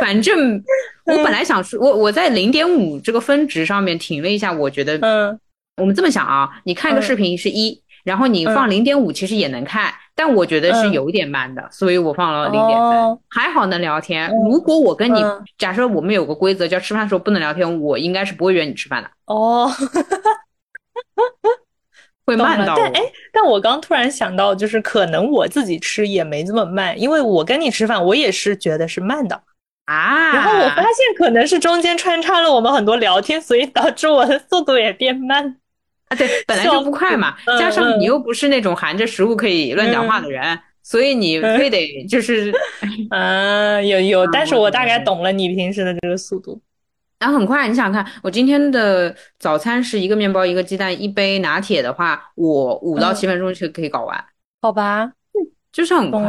反正我本来想说，我我在零点五这个分值上面停了一下，我觉得，嗯，我们这么想啊，你看个视频是一，然后你放零点五其实也能看，但我觉得是有一点慢的，所以我放了零点三，还好能聊天。如果我跟你假设我们有个规则叫吃饭的时候不能聊天，我应该是不会约你吃饭的。哦。会慢到，但哎，但我刚突然想到，就是可能我自己吃也没这么慢，因为我跟你吃饭，我也是觉得是慢的啊。然后我发现可能是中间穿插了我们很多聊天，所以导致我的速度也变慢啊。对，本来就不快嘛，加上你又不是那种含着食物可以乱讲话的人，所以你非得就是，嗯，有有，但是我大概懂了你平时的这个速度。然后很快，你想看我今天的早餐是一个面包一个鸡蛋一杯拿铁的话，我五到七分钟就可以搞完，好吧？就是很快。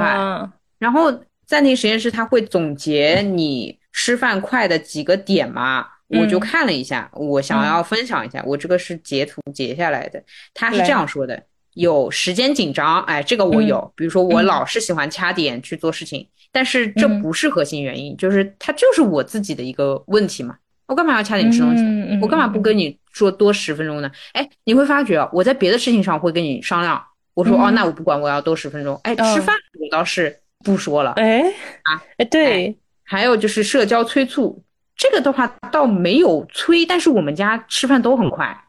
然后暂停实验室他会总结你吃饭快的几个点嘛？我就看了一下，我想要分享一下，我这个是截图截下来的。他是这样说的：有时间紧张，哎，这个我有。比如说我老是喜欢掐点去做事情，但是这不是核心原因，就是它就是我自己的一个问题嘛。我干嘛要掐点吃东西？我干嘛不跟你说多十分钟呢？哎，你会发觉我在别的事情上会跟你商量。我说哦，那我不管，我要多十分钟。哎，吃饭我倒是不说了。哎啊，哎对，还有就是社交催促，这个的话倒没有催，但是我们家吃饭都很快，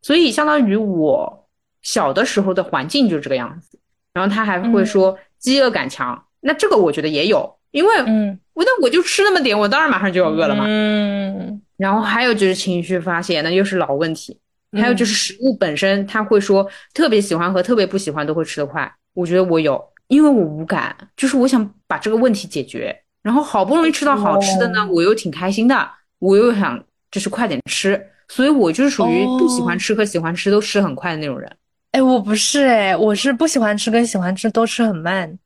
所以相当于我小的时候的环境就是这个样子。然后他还会说饥饿感强，那这个我觉得也有，因为嗯，我那我就吃那么点，我当然马上就要饿了嘛。嗯。然后还有就是情绪发泄，那又是老问题。还有就是食物本身，他会说特别喜欢和特别不喜欢都会吃得快。我觉得我有，因为我无感，就是我想把这个问题解决。然后好不容易吃到好吃的呢，我又挺开心的，我又想就是快点吃，所以我就是属于不喜欢吃和喜欢吃都吃很快的那种人。哎，我不是哎，我是不喜欢吃跟喜欢吃都吃很慢。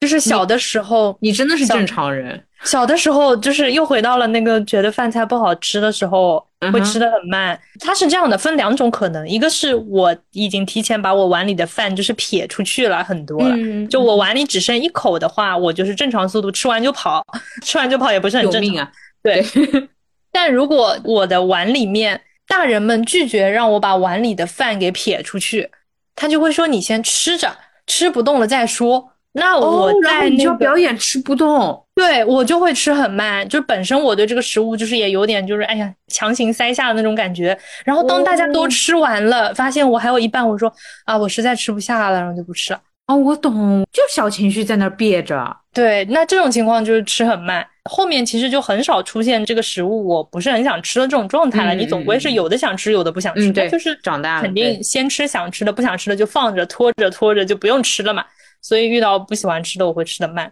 就是小的时候，你真的是正常人。小的时候，就是又回到了那个觉得饭菜不好吃的时候，会吃的很慢。它是这样的，分两种可能，一个是我已经提前把我碗里的饭就是撇出去了很多了，就我碗里只剩一口的话，我就是正常速度吃完就跑，吃完就跑也不是很正常啊。对，但如果我的碗里面大人们拒绝让我把碗里的饭给撇出去，他就会说你先吃着，吃不动了再说。那我在那个表演吃不动，对我就会吃很慢，就本身我对这个食物就是也有点就是哎呀强行塞下的那种感觉。然后当大家都吃完了，发现我还有一半，我说啊我实在吃不下了，然后就不吃了。哦，我懂，就小情绪在那儿憋着。对，那这种情况就是吃很慢，后面其实就很少出现这个食物我不是很想吃的这种状态了。你总归是有的想吃，有的不想吃。对，就是长大了，肯定先吃想吃的，不想吃的就放着拖着拖着就不用吃了嘛。所以遇到不喜欢吃的我会吃的慢，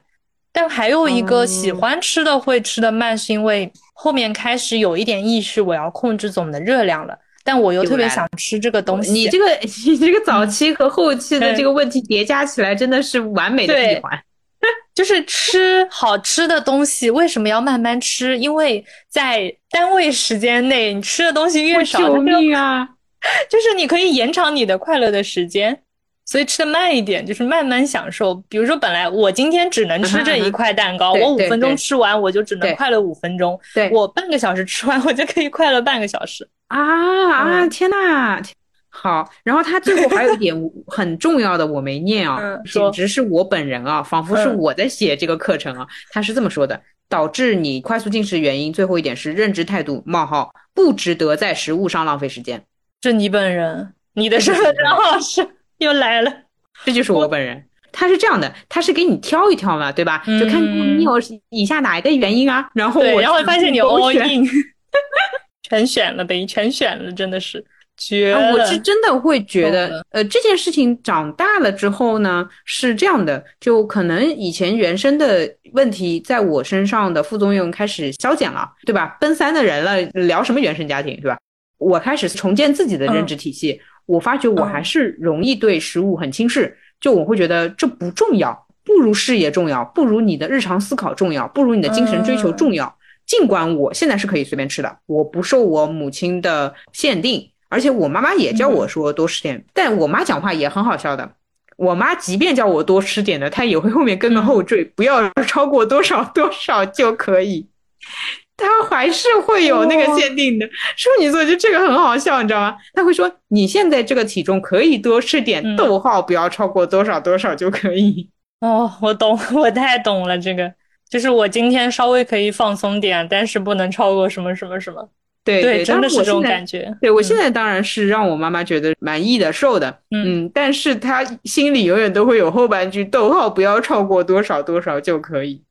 但还有一个喜欢吃的会吃的慢，是因为后面开始有一点意识，我要控制总的热量了，但我又特别想吃这个东西。你这个你这个早期和后期的这个问题叠加起来，真的是完美的闭环。就是吃好吃的东西，为什么要慢慢吃？因为在单位时间内，你吃的东西越少，救命啊！就是你可以延长你的快乐的时间。所以吃的慢一点，就是慢慢享受。比如说，本来我今天只能吃这一块蛋糕，我五分钟吃完，我就只能快乐五分钟。对我半个小时吃完，我就可以快乐半个小时。啊啊！天呐！好，然后他最后还有一点 很重要的，我没念啊，简直是我本人啊，仿佛是我在写这个课程啊。他是这么说的：导致你快速进食原因，最后一点是认知态度：冒号不值得在食物上浪费时间。是你本人，你的身份证号是。又来了，这就是我本人。他是这样的，他是给你挑一挑嘛，对吧？就看你有以下哪一个原因啊？然后我然后发现你 all in，全选了呗，全选了，真的是绝了。我是真的会觉得，呃，这件事情长大了之后呢，是这样的，就可能以前原生的问题在我身上的副作用开始消减了，对吧？奔三的人了，聊什么原生家庭，对吧？我开始重建自己的认知体系。我发觉我还是容易对食物很轻视，就我会觉得这不重要，不如事业重要，不如你的日常思考重要，不如你的精神追求重要。尽管我现在是可以随便吃的，我不受我母亲的限定，而且我妈妈也叫我说多吃点，但我妈讲话也很好笑的。我妈即便叫我多吃点的，她也会后面跟个后缀，不要超过多少多少就可以。他还是会有那个限定的，处女座就这个很好笑，你知道吗？他会说你现在这个体重可以多吃点，逗号不要超过多少多少就可以。哦，我懂，我太懂了，这个就是我今天稍微可以放松点，但是不能超过什么什么什么。对对，真的是这种感觉。对我现在当然是让我妈妈觉得满意的瘦的，嗯，但是她心里永远都会有后半句，逗号不要超过多少多少就可以。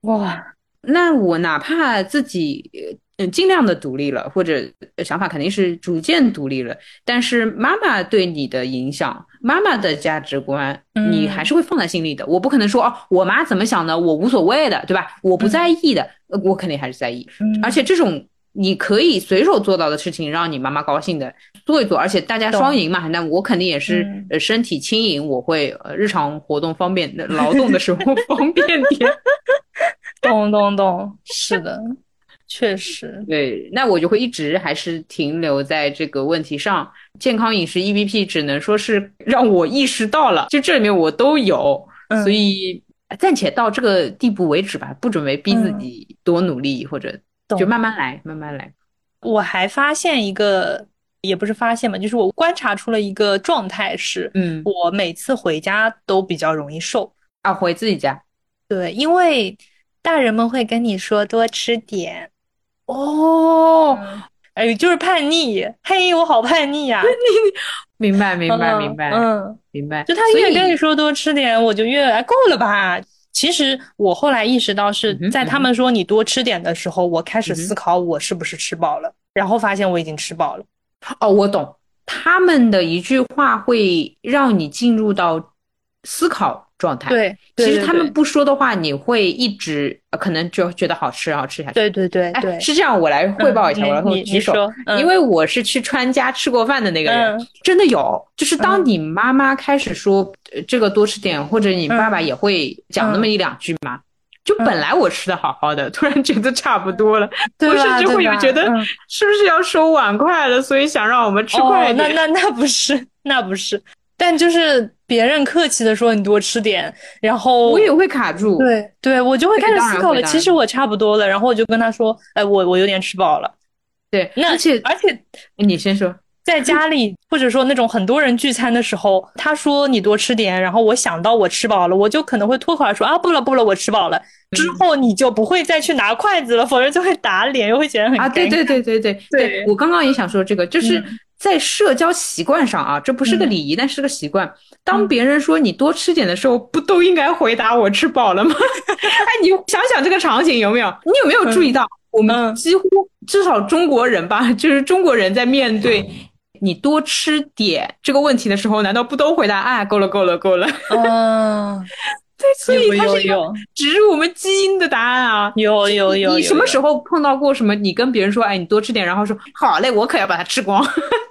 哇。那我哪怕自己嗯尽量的独立了，或者想法肯定是逐渐独立了，但是妈妈对你的影响，妈妈的价值观，你还是会放在心里的。我不可能说哦，我妈怎么想的，我无所谓的，对吧？我不在意的，我肯定还是在意。而且这种你可以随手做到的事情，让你妈妈高兴的做一做，而且大家双赢嘛。那我肯定也是呃身体轻盈，我会呃日常活动方便，劳动的时候方便点。咚咚咚，是的，确实。对，那我就会一直还是停留在这个问题上。健康饮食 EBP 只能说是让我意识到了，就这里面我都有，所以暂且到这个地步为止吧，不准备逼自己多努力，或者就慢慢来，慢慢来。我还发现一个，也不是发现嘛，就是我观察出了一个状态是，嗯，我每次回家都比较容易瘦啊，回自己家。对，因为。大人们会跟你说多吃点，哦，哎，就是叛逆，嘿，我好叛逆呀！你 明白，明白，明白，嗯，明白。就他越跟你说多吃点，我就越来够了吧？其实我后来意识到是在他们说你多吃点的时候，我开始思考我是不是吃饱了，然后发现我已经吃饱了。哦，我懂，他们的一句话会让你进入到思考。状态。对，其实他们不说的话，你会一直可能就觉得好吃，好吃下去。对对对，哎，是这样，我来汇报一下，我来举手，因为我是去川家吃过饭的那个人，真的有，就是当你妈妈开始说这个多吃点，或者你爸爸也会讲那么一两句嘛，就本来我吃的好好的，突然觉得差不多了，我甚至会有觉得是不是要收碗筷了，所以想让我们吃快一点。那那那不是，那不是。但就是别人客气的说你多吃点，然后我也会卡住。对对，我就会开始思考了。其实我差不多了，然后我就跟他说：“哎，我我有点吃饱了。”对，那而且而且你先说，在家里 或者说那种很多人聚餐的时候，他说你多吃点，然后我想到我吃饱了，我就可能会脱口而出啊，不了不了，我吃饱了。之后你就不会再去拿筷子了，否则就会打脸，又会显得很啊。对对对对对对，我刚刚也想说这个，就是。在社交习惯上啊，这不是个礼仪，但是个习惯。当别人说你多吃点的时候，不都应该回答我吃饱了吗？哎，你想想这个场景有没有？你有没有注意到，我们几乎至少中国人吧，就是中国人在面对你多吃点这个问题的时候，难道不都回答啊，够了，够了，够了？嗯，对，所以它是一个有植入我们基因的答案啊。有有有，你什么时候碰到过什么？你跟别人说，哎，你多吃点，然后说好嘞，我可要把它吃光，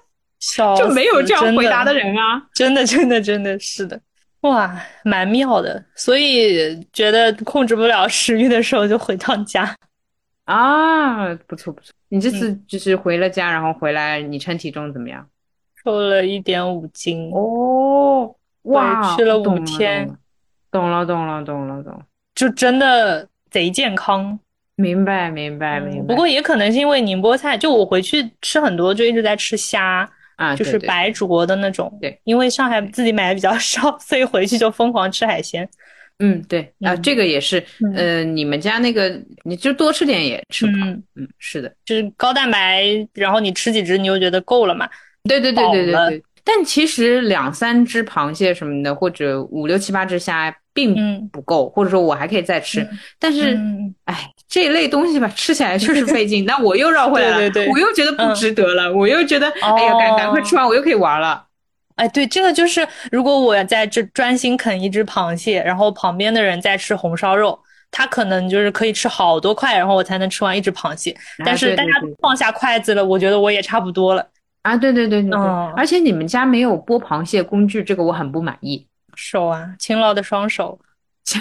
就没有这样回答的人啊！真的，真的，真的是的，哇，蛮妙的。所以觉得控制不了食欲的时候，就回趟家。啊，不错不错。你这次就是回了家，然后回来，你称体重怎么样？瘦了一点五斤哦，哇，去了五天，懂了懂了懂了懂，就真的贼健康。明白明白明白。不过也可能是因为宁波菜，就我回去吃很多，就一直在吃虾啊，就是白灼的那种。对，因为上海自己买的比较少，所以回去就疯狂吃海鲜。嗯，对啊，这个也是，呃，你们家那个，你就多吃点也吃不胖。嗯，是的，就是高蛋白，然后你吃几只你又觉得够了嘛。对对对对对对。但其实两三只螃蟹什么的，或者五六七八只虾并不够，或者说我还可以再吃。但是，哎，这一类东西吧，吃起来确实费劲。那我又绕回来了，我又觉得不值得了，我又觉得，哎呀，赶赶快吃完，我又可以玩了。哎，对，这个就是，如果我在这专心啃一只螃蟹，然后旁边的人在吃红烧肉，他可能就是可以吃好多块，然后我才能吃完一只螃蟹。但是大家都放下筷子了，我觉得我也差不多了。啊，对对对对对，而且你们家没有剥螃蟹工具，这个我很不满意。手啊，勤劳的双手。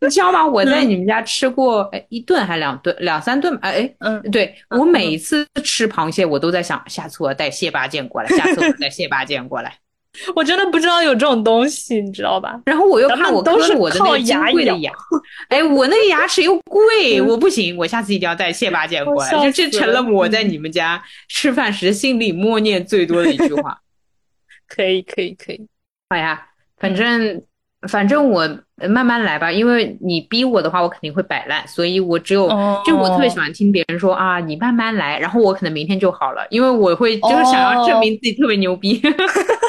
你知道吗？我在你们家吃过，哎，一顿还两顿，两三顿，哎哎，嗯，对我每一次吃螃蟹，我都在想，下次我带蟹八件过来，下次我带蟹八件过来。我真的不知道有这种东西，你知道吧？然后我又看我都是我的那个金贵的牙，哎，我那个牙齿又贵，我不行，我下次一定要带蟹八件过来。就这成了我在你们家吃饭时心里默念最多的一句话。可以，可以，可以。好呀，反正。反正我慢慢来吧，因为你逼我的话，我肯定会摆烂，所以我只有就我特别喜欢听别人说啊，你慢慢来，然后我可能明天就好了，因为我会就是想要证明自己特别牛逼。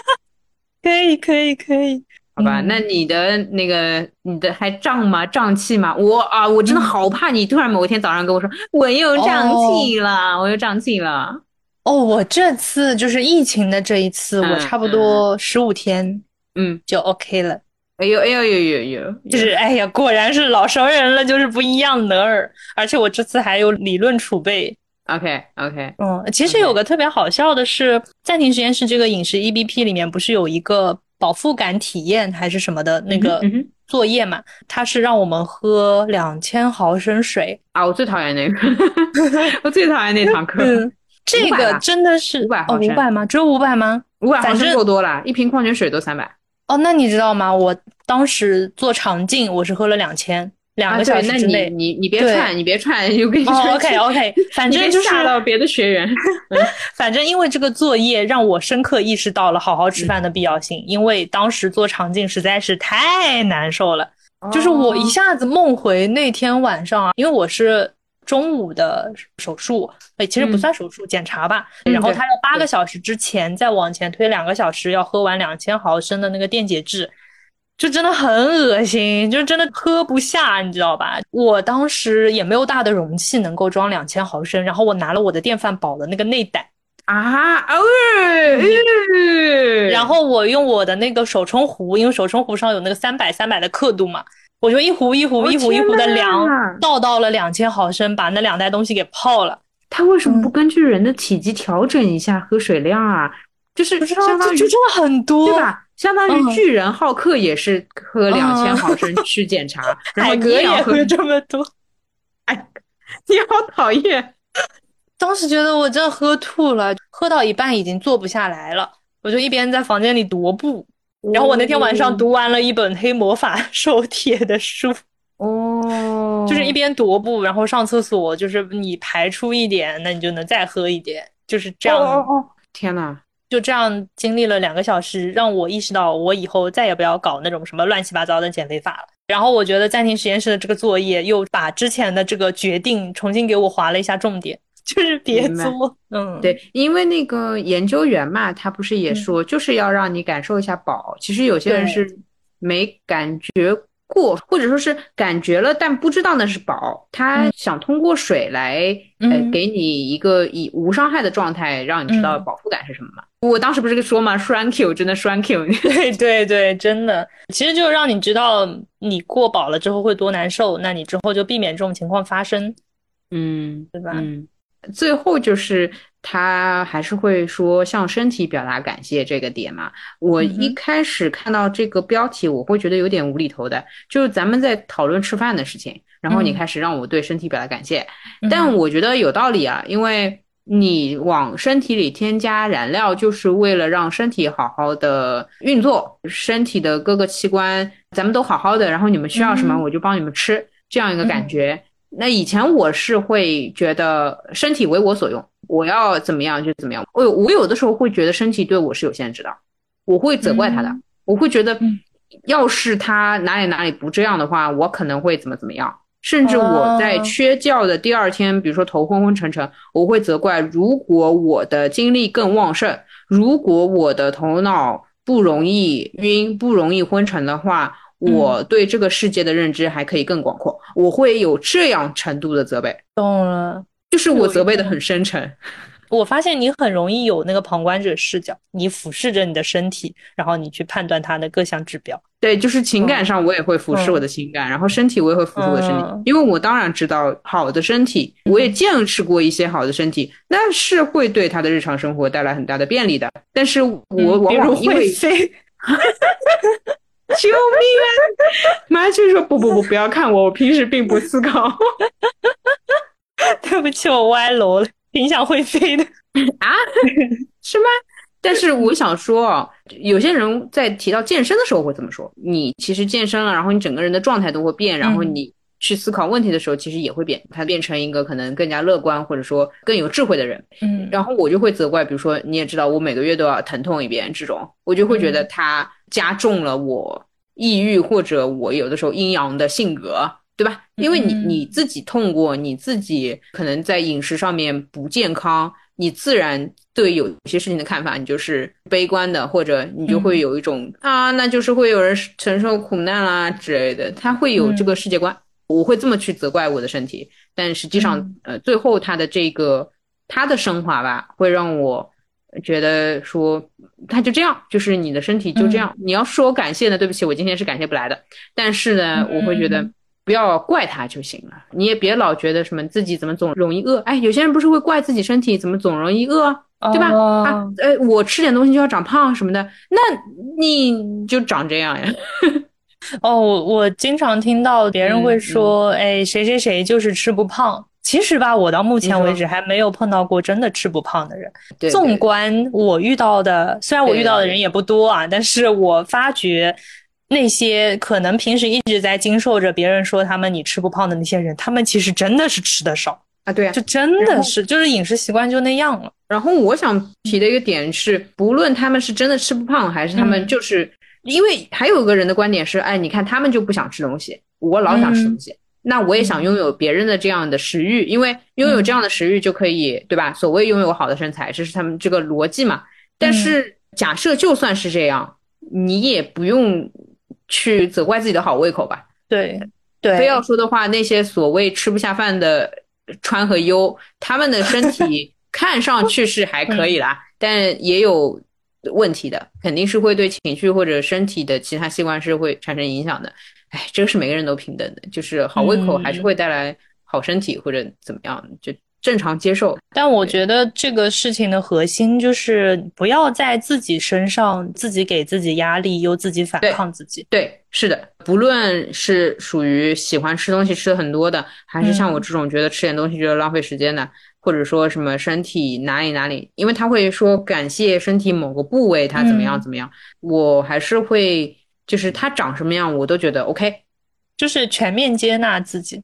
可以可以可以，好吧，那你的那个你的还胀吗？胀气吗？我啊，我真的好怕你突然某一天早上跟我说我又胀气了，我又胀气了。哦，我这次就是疫情的这一次，我差不多十五天，嗯，就 OK 了。哎呦哎呦呦呦呦！就是哎呀，果然是老熟人了，就是不一样的儿。而且我这次还有理论储备。OK OK，嗯，其实有个特别好笑的是，暂停实验室这个饮食 E B P 里面不是有一个饱腹感体验还是什么的那个作业嘛？它是让我们喝两千毫升水啊！我最讨厌那个，我最讨厌那堂课。这个真的是五百毫升？五百吗？只有五百吗？五百毫升够多了，一瓶矿泉水都三百。哦，那你知道吗？我当时做肠镜，我是喝了两千，两个小时之内。你你别串，你别串，又跟你说。OK OK，反正就是吓到别的学员。反正因为这个作业让我深刻意识到了好好吃饭的必要性，因为当时做肠镜实在是太难受了，就是我一下子梦回那天晚上啊，因为我是。中午的手术，哎，其实不算手术，检查吧。然后他要八个小时之前再往前推两个小时，要喝完两千毫升的那个电解质，就真的很恶心，就真的喝不下，你知道吧？我当时也没有大的容器能够装两千毫升，然后我拿了我的电饭煲的那个内胆啊，哦，然后我用我的那个手冲壶，因为手冲壶上有那个三百三百的刻度嘛。我就一壶一壶一壶一壶的量，倒到了两千毫升，把那两袋东西给泡了。他为什么不根据人的体积调整一下喝水量啊？就是相当于就真的很多，对吧？相当于巨人浩克也是喝两千毫升去检查，然后你也喝这么多。哎，你好讨厌！当时觉得我真的喝吐了，喝到一半已经坐不下来了，我就一边在房间里踱步。然后我那天晚上读完了一本黑魔法手帖的书，哦，就是一边踱步，然后上厕所，就是你排出一点，那你就能再喝一点，就是这样。哦哦哦，天呐，就这样经历了两个小时，让我意识到我以后再也不要搞那种什么乱七八糟的减肥法了。然后我觉得暂停实验室的这个作业又把之前的这个决定重新给我划了一下重点。就是别作，嗯，对，因为那个研究员嘛，他不是也说，就是要让你感受一下饱。其实有些人是没感觉过，或者说是感觉了，但不知道那是饱。他想通过水来，呃，给你一个以无伤害的状态，让你知道饱腹感是什么嘛？我当时不是说嘛？Thank you，真的 Thank you。对对对，真的，其实就是让你知道你过饱了之后会多难受，那你之后就避免这种情况发生。嗯，对吧？嗯，最后就是。他还是会说向身体表达感谢这个点嘛？我一开始看到这个标题，我会觉得有点无厘头的，就是咱们在讨论吃饭的事情，然后你开始让我对身体表达感谢，但我觉得有道理啊，因为你往身体里添加燃料，就是为了让身体好好的运作，身体的各个器官咱们都好好的，然后你们需要什么我就帮你们吃，这样一个感觉。那以前我是会觉得身体为我所用。我要怎么样就怎么样。我我有的时候会觉得身体对我是有限制的，我会责怪他的。我会觉得，要是他哪里哪里不这样的话，我可能会怎么怎么样。甚至我在缺觉的第二天，比如说头昏昏沉沉，我会责怪：如果我的精力更旺盛，如果我的头脑不容易晕、不容易昏沉的话，我对这个世界的认知还可以更广阔。我会有这样程度的责备。懂了。就是我责备的很深沉，我发现你很容易有那个旁观者视角，你俯视着你的身体，然后你去判断它的各项指标。对，就是情感上我也会俯视我的情感，然后身体我也会俯视我的身体，因为我当然知道好的身体，我也见识过一些好的身体，那是会对他的日常生活带来很大的便利的。但是我往往因为飞，救命啊！妈就说不不不，不要看我，我平时并不思考。对不起，我歪楼了，挺想会飞的啊？是吗？但是我想说啊，有些人在提到健身的时候会这么说：你其实健身了，然后你整个人的状态都会变，然后你去思考问题的时候，其实也会变，他变成一个可能更加乐观或者说更有智慧的人。嗯，然后我就会责怪，比如说你也知道，我每个月都要疼痛一遍，这种我就会觉得他加重了我抑郁或者我有的时候阴阳的性格。对吧？因为你你自己痛过，你自己可能在饮食上面不健康，你自然对有些事情的看法，你就是悲观的，或者你就会有一种啊，那就是会有人承受苦难啦之类的，他会有这个世界观。我会这么去责怪我的身体，但实际上，呃，最后他的这个他的升华吧，会让我觉得说，他就这样，就是你的身体就这样。你要说感谢呢，对不起，我今天是感谢不来的。但是呢，我会觉得。不要怪他就行了，你也别老觉得什么自己怎么总容易饿。哎，有些人不是会怪自己身体怎么总容易饿，对吧？啊，呃，我吃点东西就要长胖什么的，那你就长这样呀。哦，我经常听到别人会说，哎，谁谁谁就是吃不胖。其实吧，我到目前为止还没有碰到过真的吃不胖的人。纵观我遇到的，虽然我遇到的人也不多啊，但是我发觉。那些可能平时一直在经受着别人说他们你吃不胖的那些人，他们其实真的是吃的少啊，对啊，就真的是就是饮食习惯就那样了。然后我想提的一个点是，不论他们是真的吃不胖，还是他们就是因为还有个人的观点是，哎，你看他们就不想吃东西，我老想吃东西，那我也想拥有别人的这样的食欲，因为拥有这样的食欲就可以，对吧？所谓拥有好的身材，这是他们这个逻辑嘛。但是假设就算是这样，你也不用。去责怪自己的好胃口吧。对，对，非要说的话，那些所谓吃不下饭的川和优，他们的身体 看上去是还可以啦，但也有问题的，肯定是会对情绪或者身体的其他器官是会产生影响的。哎，这个是每个人都平等的，就是好胃口还是会带来好身体或者怎么样，就。正常接受，但我觉得这个事情的核心就是不要在自己身上自己给自己压力，又自己反抗自己。对，是的，不论是属于喜欢吃东西吃的很多的，还是像我这种觉得吃点东西觉得浪费时间的，或者说什么身体哪里哪里，因为他会说感谢身体某个部位，他怎么样怎么样，我还是会就是他长什么样我都觉得 OK，就是全面接纳自己。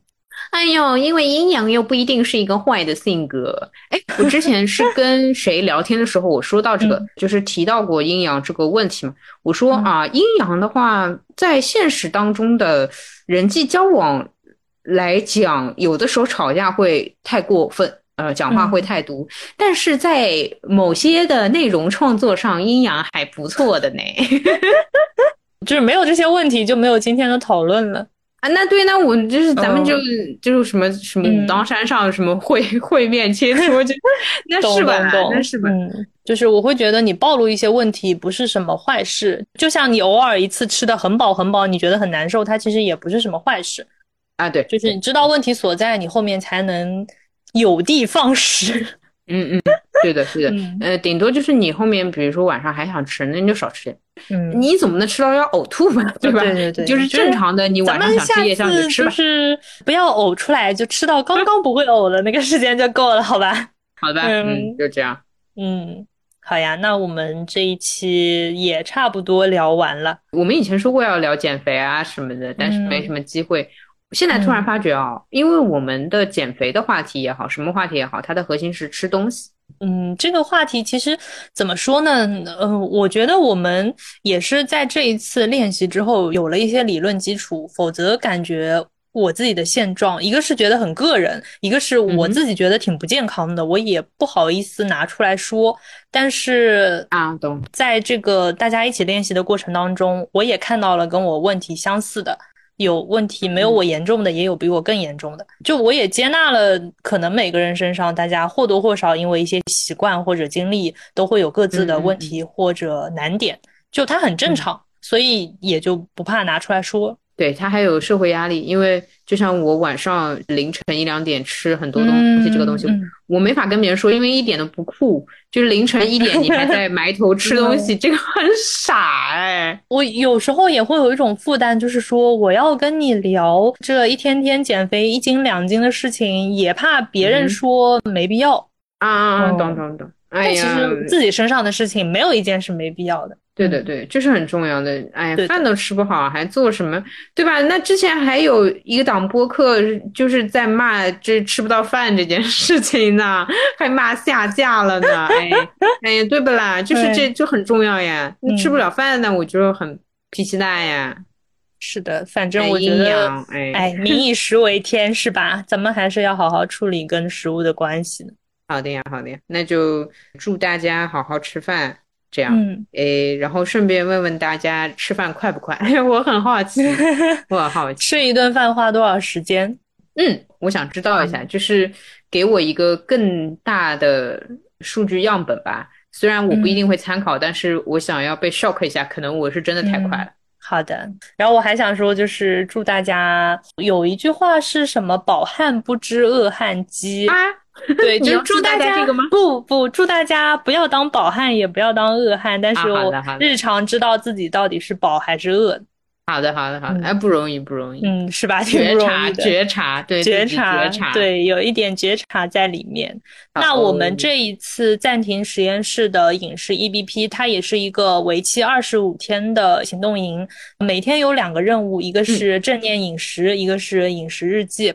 哎呦，因为阴阳又不一定是一个坏的性格。哎，我之前是 跟谁聊天的时候，我说到这个，就是提到过阴阳这个问题嘛。我说啊，阴阳的话，在现实当中的人际交往来讲，有的时候吵架会太过分，呃，讲话会太毒。但是在某些的内容创作上，阴阳还不错的呢。就是没有这些问题，就没有今天的讨论了。啊，那对，那我就是咱们就就是什么什么武当山上什么会会面切磋，就那是吧？那是吧？嗯，就是我会觉得你暴露一些问题不是什么坏事，就像你偶尔一次吃的很饱很饱，你觉得很难受，它其实也不是什么坏事啊。对，就是你知道问题所在，你后面才能有的放矢。嗯嗯，对的，对的，呃，顶多就是你后面，比如说晚上还想吃，那你就少吃点。嗯，你怎么能吃到要呕吐吧？对吧？对对对，就是正常的，你晚上想吃夜宵就吃吧。就是不要呕出来，就吃到刚 刚不会呕的那个时间就够了，好吧？好的，嗯，就这样。嗯，好呀，那我们这一期也差不多聊完了。我们以前说过要聊减肥啊什么的，但是没什么机会。现在突然发觉啊，因为我们的减肥的话题也好，什么话题也好，它的核心是吃东西。嗯，这个话题其实怎么说呢？嗯，我觉得我们也是在这一次练习之后有了一些理论基础，否则感觉我自己的现状，一个是觉得很个人，一个是我自己觉得挺不健康的，我也不好意思拿出来说。但是啊，懂，在这个大家一起练习的过程当中，我也看到了跟我问题相似的。有问题没有我严重的，也有比我更严重的。就我也接纳了，可能每个人身上，大家或多或少因为一些习惯或者经历，都会有各自的问题或者难点，就它很正常，所以也就不怕拿出来说。对他还有社会压力，因为就像我晚上凌晨一两点吃很多东西，这个东西我没法跟别人说，因为一点都不酷。就是凌晨一点你还在埋头吃东西，这个很傻哎。我有时候也会有一种负担，就是说我要跟你聊这一天天减肥一斤两斤的事情，也怕别人说没必要啊。懂懂懂。但其实自己身上的事情没有一件是没必要的。对对对，这是很重要的。哎，饭都吃不好，还做什么？对吧？那之前还有一个档播客，就是在骂这吃不到饭这件事情呢，还骂下架了呢。哎，哎呀，对不啦？就是这就很重要呀。你吃不了饭呢，我就很脾气大呀。是的，反正我觉得，哎，民 以食为天，是吧？咱们还是要好好处理跟食物的关系。好的呀，好的呀，那就祝大家好好吃饭，这样，嗯，诶，然后顺便问问大家吃饭快不快？我很好奇，我很好奇，吃一顿饭花多少时间？嗯，我想知道一下，就是给我一个更大的数据样本吧。虽然我不一定会参考，但是我想要被 shock 一下，可能我是真的太快了。好的，然后我还想说，就是祝大家有一句话是什么？饱汉不知饿汉饥啊。对，就祝大家这个吗？不不，祝大家不要当饱汉，也不要当饿汉，但是我日常知道自己到底是饱还是饿。好的，好的，好的，哎，不容易，不容易，嗯，是吧？觉察，觉察，对，觉察，对，有一点觉察在里面。那我们这一次暂停实验室的饮食 E B P，它也是一个为期二十五天的行动营，每天有两个任务，一个是正念饮食，一个是饮食日记。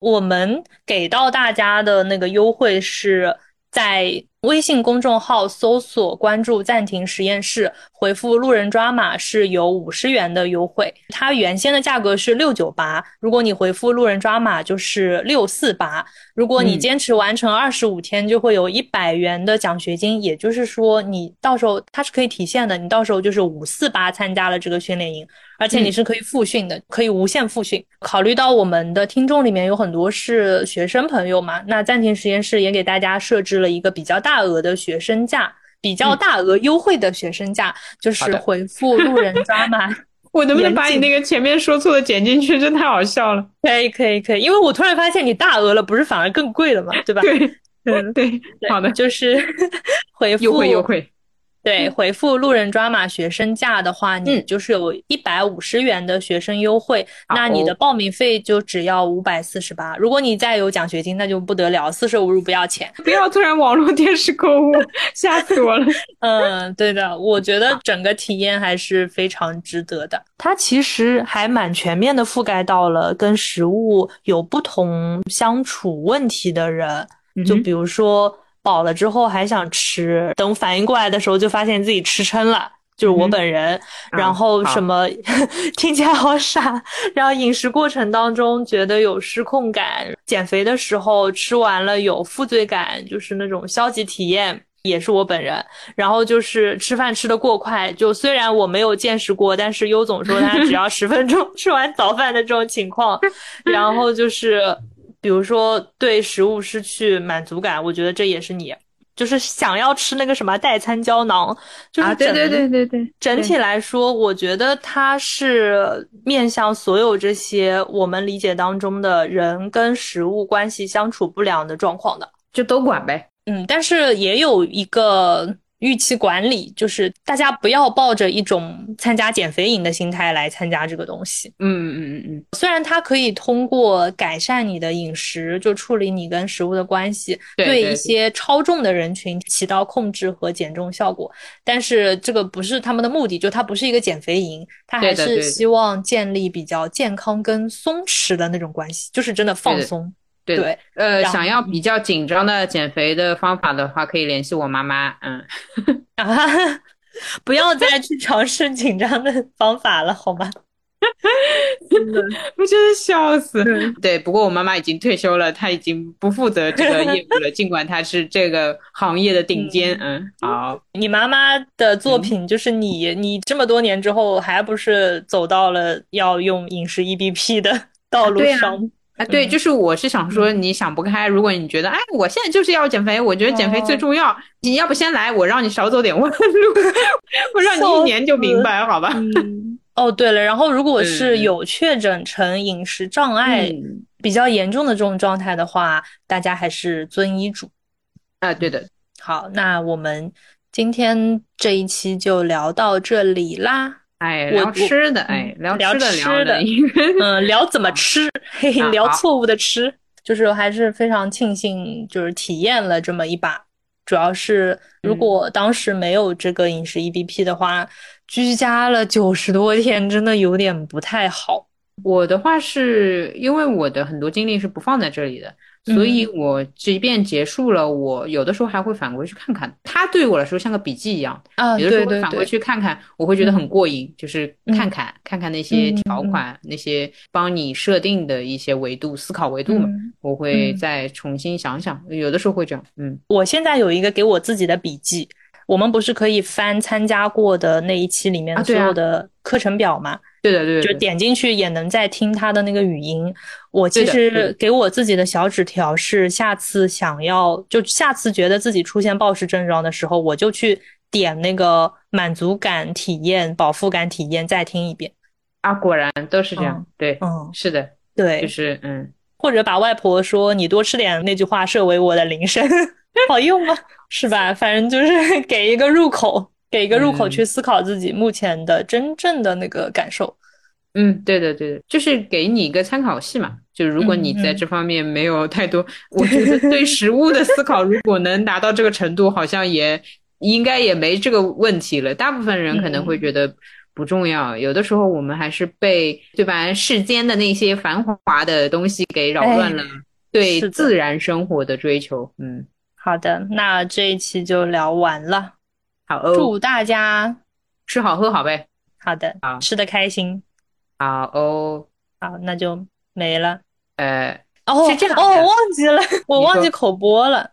我们给到大家的那个优惠是在微信公众号搜索关注暂停实验室，回复路人抓马是有五十元的优惠。它原先的价格是六九八，如果你回复路人抓马就是六四八。如果你坚持完成二十五天，就会有一百元的奖学金。也就是说，你到时候它是可以提现的，你到时候就是五四八参加了这个训练营。而且你是可以复训的，可以无限复训。考虑到我们的听众里面有很多是学生朋友嘛，那暂停实验室也给大家设置了一个比较大额的学生价，比较大额优惠的学生价，就是回复路人抓马。我能不能把你那个前面说错的剪进去？真太好笑了。可以可以可以，因为我突然发现你大额了，不是反而更贵了嘛，对吧？对，嗯对，好的，就是 回复优惠优惠。对，回复路人抓马学生价的话，你就是有一百五十元的学生优惠，那你的报名费就只要五百四十八。如果你再有奖学金，那就不得了，四舍五入不要钱。不要突然网络电视购物，吓死我了。嗯，对的，我觉得整个体验还是非常值得的。它其实还蛮全面的，覆盖到了跟食物有不同相处问题的人，就比如说。饱了之后还想吃，等反应过来的时候就发现自己吃撑了，就是我本人。然后什么 听起来好傻，然后饮食过程当中觉得有失控感，减肥的时候吃完了有负罪感，就是那种消极体验。也是我本人。然后就是吃饭吃的过快，就虽然我没有见识过，但是优总说他只要十分钟 吃完早饭的这种情况。然后就是比如说对食物失去满足感，我觉得这也是你。就是想要吃那个什么代餐胶囊，就是对对对对对。整体来说，我觉得它是面向所有这些我们理解当中的人跟食物关系相处不良的状况的，就都管呗。嗯，但是也有一个。预期管理就是大家不要抱着一种参加减肥营的心态来参加这个东西。嗯嗯嗯嗯。虽然它可以通过改善你的饮食，就处理你跟食物的关系，对一些超重的人群起到控制和减重效果，但是这个不是他们的目的，就它不是一个减肥营，它还是希望建立比较健康跟松弛的那种关系，就是真的放松。对，呃，想要比较紧张的减肥的方法的话，可以联系我妈妈。嗯，啊，不要再去尝试紧张的方法了，好吗？真的，我真的笑死。对，不过我妈妈已经退休了，她已经不负责这个业务了，尽管她是这个行业的顶尖。嗯，好。你妈妈的作品就是你，你这么多年之后，还不是走到了要用饮食 EBP 的道路上？啊，对，就是我是想说，你想不开。如果你觉得，哎，我现在就是要减肥，我觉得减肥最重要。你要不先来，我让你少走点弯路，我让你一年就明白，好吧？哦，对了，然后如果是有确诊成饮食障碍比较严重的这种状态的话，大家还是遵医嘱。啊，对的。好，那我们今天这一期就聊到这里啦。哎，聊吃的，哎，聊吃的，聊的，嗯，聊怎么吃，嘿嘿，聊错误的吃，就是还是非常庆幸，就是体验了这么一把。主要是如果当时没有这个饮食 E B P 的话，居家了九十多天，真的有点不太好。我的话是因为我的很多精力是不放在这里的。所以，我即便结束了，我有的时候还会返回去看看。它对我来说像个笔记一样，啊，有的时候返回去看看，我会觉得很过瘾，就是看看看看那些条款，那些帮你设定的一些维度、思考维度嘛，我会再重新想想。有的时候会这样，嗯。我现在有一个给我自己的笔记，我们不是可以翻参加过的那一期里面所有的课程表吗？对的，对的，就点进去也能再听他的那个语音。我其实给我自己的小纸条是，下次想要就下次觉得自己出现暴食症状的时候，我就去点那个满足感体验、饱腹感体验，再听一遍。啊，果然都是这样。对，嗯，是的，对，就是嗯，或者把外婆说你多吃点那句话设为我的铃声，好用吗？是吧？反正就是 给一个入口。给一个入口去思考自己目前的真正的那个感受，嗯，对的，对的，就是给你一个参考系嘛。就如果你在这方面没有太多，我觉得对食物的思考，如果能达到这个程度，好像也应该也没这个问题了。大部分人可能会觉得不重要，有的时候我们还是被对吧世间的那些繁华的东西给扰乱了对自然生活的追求。嗯，好的，那这一期就聊完了。好，祝大家吃好喝好呗。好的，好吃的开心。好哦，好，那就没了。呃，哦，是这样哦，忘记了，我忘记口播了。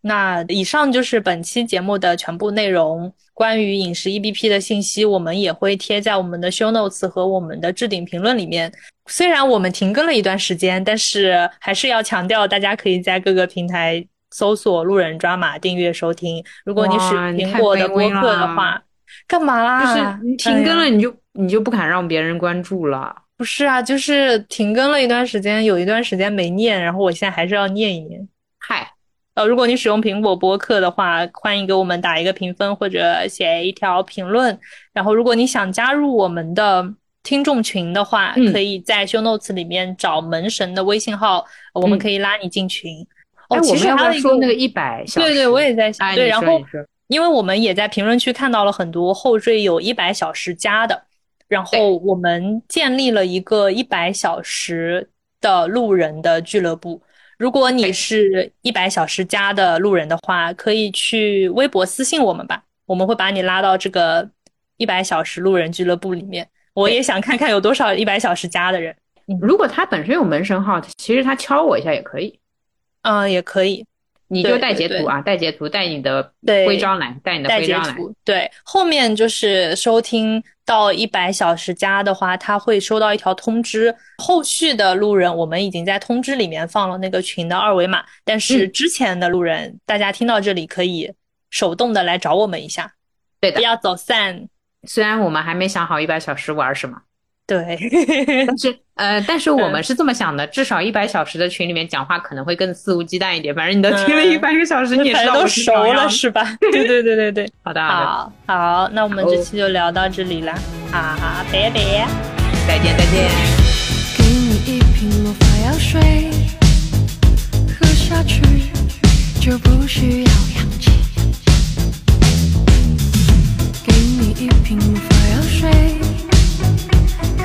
那以上就是本期节目的全部内容。关于饮食 E B P 的信息，我们也会贴在我们的 show notes 和我们的置顶评论里面。虽然我们停更了一段时间，但是还是要强调，大家可以在各个平台。搜索路人抓马，订阅收听。如果你使苹果的播客的话，干嘛啦？就是你停更了，你就你就不敢让别人关注了？不是啊，就是停更了一段时间，有一段时间没念，然后我现在还是要念一念。嗨，呃，如果你使用苹果播客的话，欢迎给我们打一个评分或者写一条评论。然后，如果你想加入我们的听众群的话，可以在 show notes 里面找门神的微信号，我们可以拉你进群。哦，其实还有说那个一百小时，对对，我也在想。对，然后因为我们也在评论区看到了很多后缀有一百小时加的，然后我们建立了一个一百小时的路人的俱乐部。如果你是一百小时加的路人的话，可以去微博私信我们吧，我们会把你拉到这个一百小时路人俱乐部里面。我也想看看有多少一百小时加的人。如果他本身有门神号，其实他敲我一下也可以。嗯，也可以。你就带截图啊，带截图，带你的徽章来，带你的徽章来。对，后面就是收听到一百小时加的话，他会收到一条通知。后续的路人，我们已经在通知里面放了那个群的二维码，但是之前的路人，大家听到这里可以手动的来找我们一下，对的，不要走散。虽然我们还没想好一百小时玩什么。对，但是呃，但是我们是这么想的，至少一百小时的群里面讲话可能会更肆无忌惮一点。反正你都听了一百个小时，你都熟了是吧？对对对对对，好的好好，那我们这期就聊到这里了，好，拜拜，再见再见。给你一瓶魔法药水，喝下去就不需要氧气。给你一瓶魔法药水。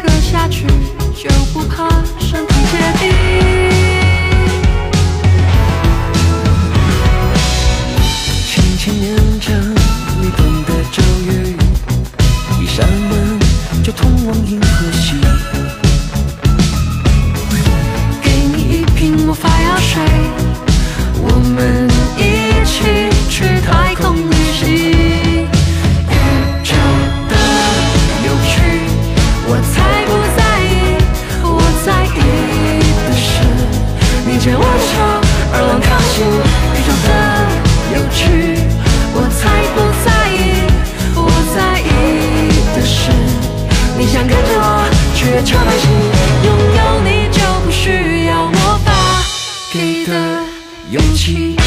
喝下去就不怕身体结冰。轻轻念着你懂的咒语，一扇门就通往银河系。给你一瓶魔法药水，我们超级，拥有你就不需要魔法给的勇气。